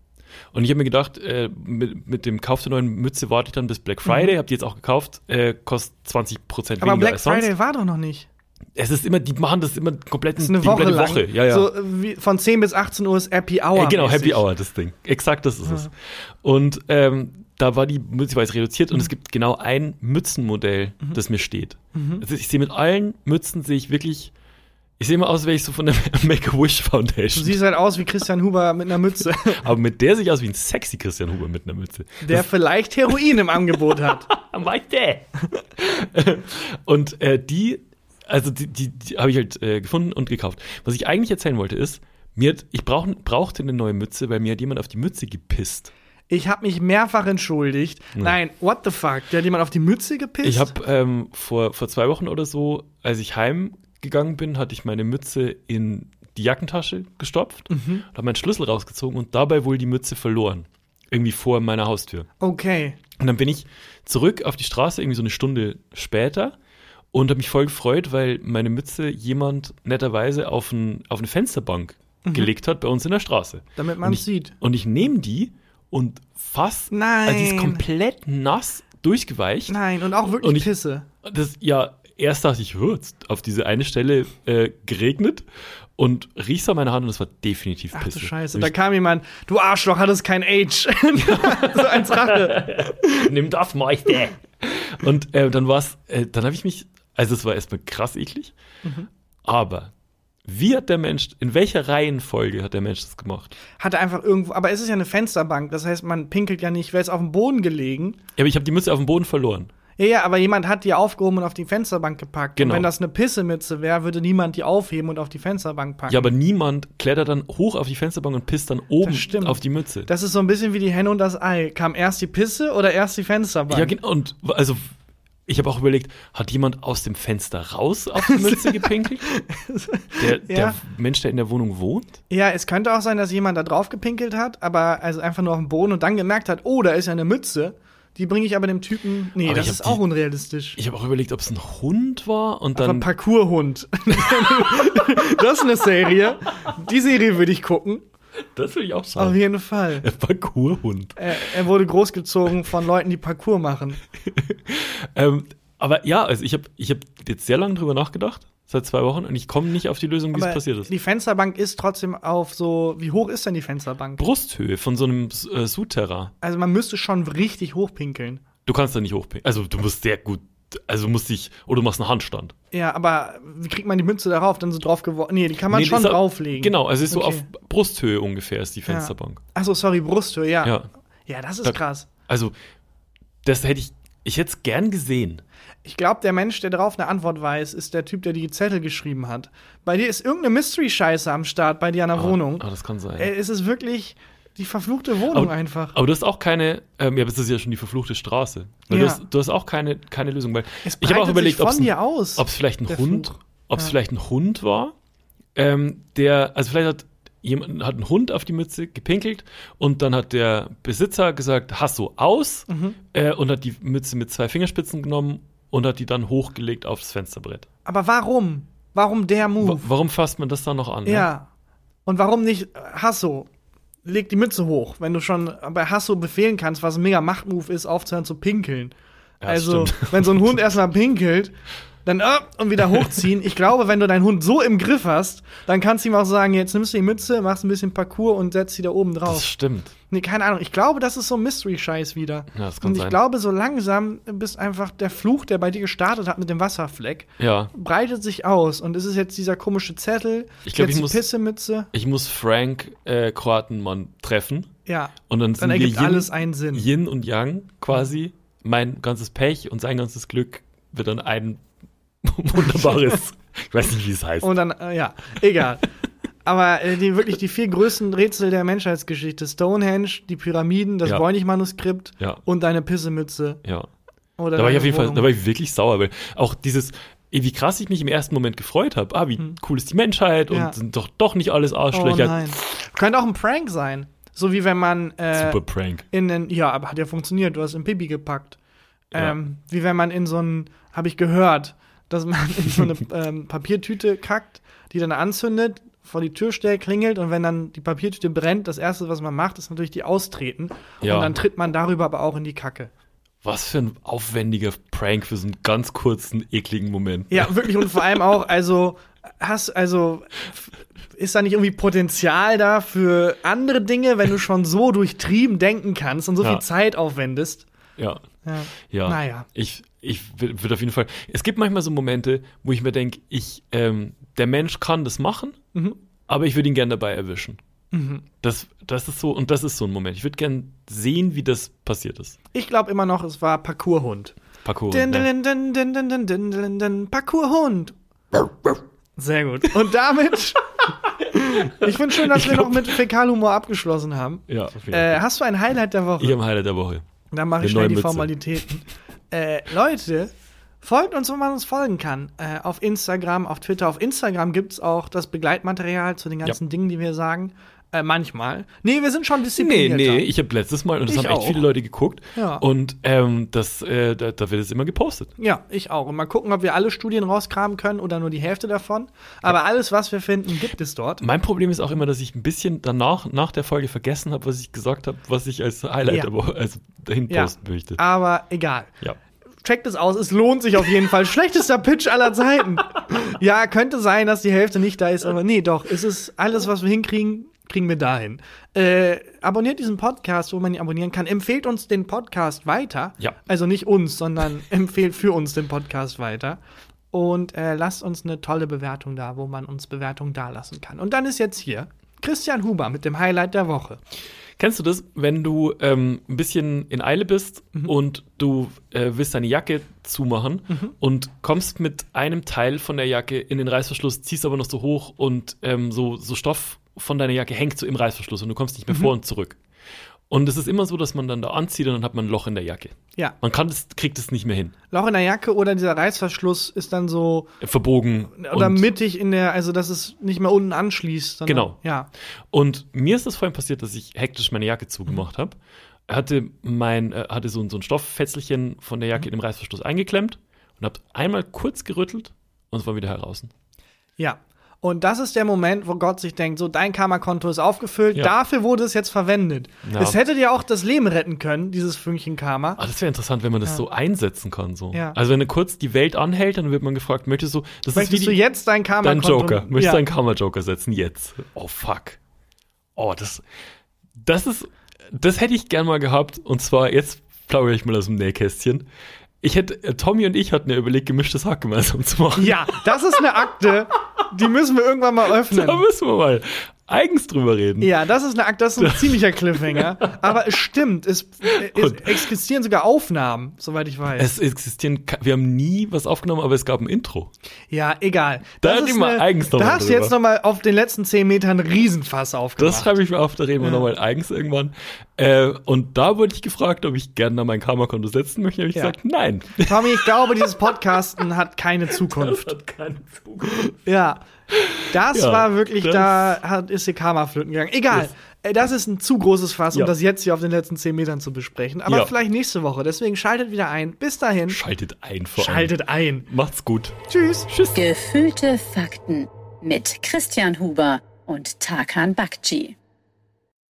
Und ich habe mir gedacht, äh, mit, mit dem Kauf der neuen Mütze warte ich dann bis Black Friday, habe die jetzt auch gekauft, äh, kostet 20 Prozent weniger Aber Black als sonst. Friday war doch noch nicht. Es ist immer, die machen das immer komplett Das ist eine die Woche. Woche. Ja, ja. So äh, von 10 bis 18 Uhr ist Happy Hour. Ja, genau, mäßig. Happy Hour, das Ding. Exakt das ist es. Und ähm, da war die Mütze war jetzt reduziert und Mhm. es gibt genau ein Mützenmodell, das mir steht. Mhm. Also ich sehe mit allen Mützen sehe ich wirklich, ich sehe immer aus, wie ich so von der Make-A-Wish Du Foundation. siehst halt aus wie Christian Huber mit einer Mütze, Aber mit der sehe ich aus wie ein sexy Christian Huber mit einer Mütze. der vielleicht Heroin im Angebot hat. Meinte. und äh, die, also die, die, die habe ich halt äh, gefunden und gekauft. Was ich eigentlich erzählen wollte ist, mir hat, ich brauch, brauchte eine neue Mütze, weil mir hat jemand auf die Mütze gepisst. Ich habe mich mehrfach entschuldigt. Nein, what the fuck? Der hat jemand auf die Mütze gepisst? Ich habe ähm, vor, vor zwei Wochen oder so, als ich heimgegangen bin, hatte ich meine Mütze in die Jackentasche gestopft, Mhm. habe meinen Schlüssel rausgezogen und dabei wohl die Mütze verloren. Irgendwie vor meiner Haustür. Okay. Und dann bin ich zurück auf die Straße, irgendwie so eine Stunde später, und habe mich voll gefreut, weil meine Mütze jemand netterweise auf, ein, auf eine Fensterbank gelegt hat bei uns in der Straße. Mhm. Damit man es sieht. Und ich nehme die und fast, Nein. also die ist komplett nass durchgeweicht. Nein, und auch wirklich Und ich- Pisse. Das, ja, erst dachte ich, jetzt auf diese eine Stelle äh, geregnet und riechst an meiner Hand und es war definitiv Ach Pisse. du Scheiße, Und da kam jemand, du Arschloch, hattest kein Age. so als Rache. nimm das, Meuchte. Und äh, dann war's, äh, dann habe ich mich, also es war erstmal krass eklig, Mhm. aber wie hat der Mensch, in welcher Reihenfolge hat der Mensch das gemacht? Hatte einfach irgendwo, aber es ist ja eine Fensterbank, das heißt, man pinkelt ja nicht, wäre es auf dem Boden gelegen. Ja, aber ich habe die Mütze auf dem Boden verloren. Ja, ja, aber jemand hat die aufgehoben und auf die Fensterbank gepackt. Genau. Und wenn das eine Pissemütze wäre, würde niemand die aufheben und auf die Fensterbank packen. Ja, aber niemand klettert dann hoch auf die Fensterbank und pisst dann oben auf die Mütze. das ist so ein bisschen wie die Henne und das Ei. Kam erst die Pisse oder erst die Fensterbank? Ja, genau. Und also, ich habe auch überlegt, hat jemand aus dem Fenster raus auf die Mütze gepinkelt? Der, der Ja. Mensch, der in der Wohnung wohnt? Ja, es könnte auch sein, dass jemand da drauf gepinkelt hat, aber also einfach nur auf dem Boden und dann gemerkt hat, oh, da ist ja eine Mütze. Die bringe ich aber dem Typen. Nee, Aber das ist auch die- unrealistisch. Ich habe auch überlegt, ob es ein Hund war und Aber dann. Parkourhund. das ist eine Serie. Die Serie würde ich gucken. Das will ich auch Auf sagen. jeden Fall. Parkourhund. Er, er wurde großgezogen von Leuten, die Parkour machen. Ähm, aber ja, also ich habe ich hab jetzt sehr lange drüber nachgedacht, seit zwei Wochen, und ich komme nicht auf die Lösung, wie es passiert ist. die Fensterbank ist trotzdem auf so. Wie hoch ist denn die Fensterbank? Brusthöhe von so einem äh, Souterrain. Also man müsste schon richtig hoch pinkeln. Du kannst da nicht hochpinkeln. Also du musst sehr gut, also musst dich, oder du machst einen Handstand. Ja, aber wie kriegt man die Münze darauf? Dann so drauf geworfen. Nee, die kann man Nee, schon drauflegen. Genau, also es ist so Okay. auf Brusthöhe ungefähr ist die Fensterbank. Achso, sorry, Brusthöhe, ja. Ja. Ja, das ist Da- krass. Also, das hätte ich, ich hätte es gern gesehen. Ich glaube, der Mensch, der darauf eine Antwort weiß, ist der Typ, der die Zettel geschrieben hat. Bei dir ist irgendeine Mystery-Scheiße am Start, bei dir an der Wohnung. Ah, das kann sein. Äh, es ist wirklich die verfluchte Wohnung Aber- einfach. Aber du hast auch keine, ähm, ja, das ist ja schon die verfluchte Straße. Ja. du, hast, du hast auch keine, keine Lösung. Weil ich habe auch überlegt, ob es vielleicht ein Hund, ob es Ja. vielleicht ein Hund war, ähm, der, also vielleicht hat jemand hat ein Hund auf die Mütze gepinkelt und dann hat der Besitzer gesagt, hast du aus Mhm. äh, und hat die Mütze mit zwei Fingerspitzen genommen und hat die dann hochgelegt aufs Fensterbrett. Aber warum? Warum der Wa Move? warum fasst man das dann noch an? ne? Ja. Und warum nicht Hasso? Leg die Mütze hoch, wenn du schon bei Hasso befehlen kannst, was ein mega Machtmove ist, aufzuhören zu pinkeln. Ja, also, wenn so ein Hund erstmal pinkelt, dann äh, und wieder hochziehen. Ich glaube, wenn du deinen Hund so im Griff hast, dann kannst du ihm auch sagen, jetzt nimmst du die Mütze, machst ein bisschen Parcours und setzt sie da oben Das drauf. stimmt. Nee, keine Ahnung. Ich glaube, das ist so ein Mystery-Scheiß wieder. Ja, das kann und ich sein. glaube, so langsam bist einfach der Fluch, der bei dir gestartet hat mit dem Wasserfleck, Ja. breitet sich aus. Und es ist jetzt dieser komische Zettel, Ich glaub, jetzt ich die muss- Pissemütze. Ich muss Frank äh, Kroatenmann treffen Ja, und dann, dann sind wir ergibt Yin, alles einen Sinn. Yin und Yang quasi. Mein ganzes Pech und sein ganzes Glück wird dann ein wunderbares. ich weiß nicht, wie es heißt. Und dann, äh, ja, egal. Aber äh, die wirklich die vier größten Rätsel der Menschheitsgeschichte: Stonehenge, die Pyramiden, das Ja. Voynich-Manuskript ja, und deine Pissemütze. ja. Oder Da war ich auf jeden Fall, Wohnung. da war ich wirklich sauer, weil auch dieses, ey, wie krass ich mich im ersten Moment gefreut habe. Ah, wie cool ist die Menschheit Hm. Ja. und sind doch doch nicht alles Oh Arschlöcher. nein. Könnte auch ein Prank sein. So wie wenn man äh, Super Prank. in den, ja, aber hat ja funktioniert, du hast in Pipi gepackt. Ja. Ähm, wie wenn man in so ein, habe ich gehört, dass man in so eine ähm, Papiertüte kackt, die dann anzündet, vor die Tür stellt, klingelt und wenn dann die Papiertüte brennt, das erste, was man macht, ist natürlich die austreten. Ja. Und dann tritt man darüber aber auch in die Kacke. Was für ein aufwendiger Prank für so einen ganz kurzen, ekligen Moment. Ja, wirklich und vor allem auch, also hast, also ist da nicht irgendwie Potenzial da für andere Dinge, wenn du schon so durchtrieben denken kannst und so Ja. viel Zeit aufwendest? Ja. Ja. Ja. Naja. Ich, ich würde auf jeden Fall. Es gibt manchmal so Momente, wo ich mir denke, ich, ähm, der Mensch kann das machen, mhm. aber ich würde ihn gerne dabei erwischen. Mhm. Das, das ist so, und das ist so ein Moment. Ich würde gerne sehen, wie das passiert ist. Ich glaube immer noch, es war Parkourhund. Parkourhund. Ne? Parkourhund. Sehr gut. Und damit. ich finde schön, dass glaub, wir noch mit Fäkalhumor abgeschlossen haben. Ja, auf jeden äh, Fall. Äh, hast du ein Highlight der Woche? Ich habe ein Highlight der Woche. Dann mache ich schnell die Mütze. Formalitäten äh, Leute, folgt uns, wo man uns folgen kann. Äh, auf Instagram, auf Twitter. Auf Instagram gibt es auch das Begleitmaterial zu den ganzen Dingen, die wir sagen. Äh, manchmal. Nee, wir sind schon Nee, disziplinierter. nee, ich habe letztes Mal, und das Ich haben echt auch. viele Leute geguckt, Ja. und ähm, das, äh, da, da wird es immer gepostet. Ja, ich auch. Und mal gucken, ob wir alle Studien rauskramen können oder nur die Hälfte davon. Aber alles, was wir finden, gibt es dort. Mein Problem ist auch immer, dass ich ein bisschen danach, nach der Folge vergessen habe, was ich gesagt habe, was ich als Highlight Ja. also dahin Ja. posten möchte. Aber egal. Ja. Checkt es aus, es lohnt sich auf jeden Fall. Schlechtester Pitch aller Zeiten. Ja, könnte sein, dass die Hälfte nicht da ist, aber nee, doch, es ist alles, was wir hinkriegen, kriegen wir dahin. Äh, abonniert diesen Podcast, wo man ihn abonnieren kann. Empfehlt uns den Podcast weiter. Ja. Also nicht uns, sondern empfehlt für uns den Podcast weiter. Und äh, lasst uns eine tolle Bewertung da, wo man uns Bewertungen dalassen kann. Und dann ist jetzt hier Christian Huber mit dem Highlight der Woche. Kennst du das, wenn du ähm, ein bisschen in Eile bist und du äh, willst deine Jacke zumachen und kommst mit einem Teil von der Jacke in den Reißverschluss, ziehst aber noch so hoch und ähm, so, so Stoff von deiner Jacke hängt so im Reißverschluss und du kommst nicht mehr vor und zurück. Und es ist immer so, dass man dann da anzieht und dann hat man ein Loch in der Jacke. Ja, Man kann das, kriegt es nicht mehr hin. Loch in der Jacke oder dieser Reißverschluss ist dann so Verbogen. oder mittig in der, also dass es nicht mehr unten anschließt. Sondern, Genau. Ja. Und mir ist das vorhin passiert, dass ich hektisch meine Jacke zugemacht habe. Hatte mein, äh, hatte so, ein- so ein Stofffetzelchen von der Jacke in dem Reißverschluss eingeklemmt und habe einmal kurz gerüttelt und es war wieder heraus. Ja. Und das ist der Moment, wo Gott sich denkt, so dein Karma-Konto ist aufgefüllt, Ja. dafür wurde es jetzt verwendet. Ja. Es hätte dir auch das Leben retten können, dieses Fünkchen Karma. Ah, das wäre interessant, wenn man das so einsetzen kann. So. Ja. Also wenn er kurz die Welt anhält, dann wird man gefragt, möchtest du, das Möchtest ist wie du die, jetzt dein dein Karma-Konto? Joker, möchtest ja. du einen Karma-Joker setzen? Jetzt. Oh fuck. Oh, das, das ist, das hätte ich gern mal gehabt und zwar, jetzt plaudere ich mal aus dem Nähkästchen. Ich hätte, äh, Tommy und ich hatten ja überlegt, gemischtes Hack gemeinsam zu machen. Ja, das ist eine Akte, die müssen wir irgendwann mal öffnen. Da müssen wir mal eigens drüber reden. Ja, das ist eine das ist ein ziemlicher Cliffhanger. Aber es stimmt, es, es existieren sogar Aufnahmen, soweit ich weiß. Es existieren, wir haben nie was aufgenommen, aber es gab ein Intro. Ja, egal. Da Das ist wir eine- eigens noch Da mal hast du jetzt drüber. noch mal auf den letzten zehn Metern Riesenfass aufgemacht. Das schreibe ich mir auf, da reden wir nochmal eigens irgendwann. Äh, und da wurde ich gefragt, ob ich gerne da mein Karma-Konto setzen möchte. habe ich Ja. gesagt, nein. Tommy, ich glaube, dieses Podcasten hat keine Zukunft. hat keine Zukunft. Ja. Das Ja, war wirklich, das- da hat, ist die Karma flöten gegangen. Egal. Yes. Äh, Das ist ein zu großes Fass, um Ja. das jetzt hier auf den letzten zehn Metern zu besprechen. Aber Ja. vielleicht nächste Woche. Deswegen schaltet wieder ein. Bis dahin. Schaltet ein vor allem. Schaltet ein. Macht's gut. Tschüss. Tschüss. Gefühlte Fakten mit Christian Huber und Tarkan Bakci.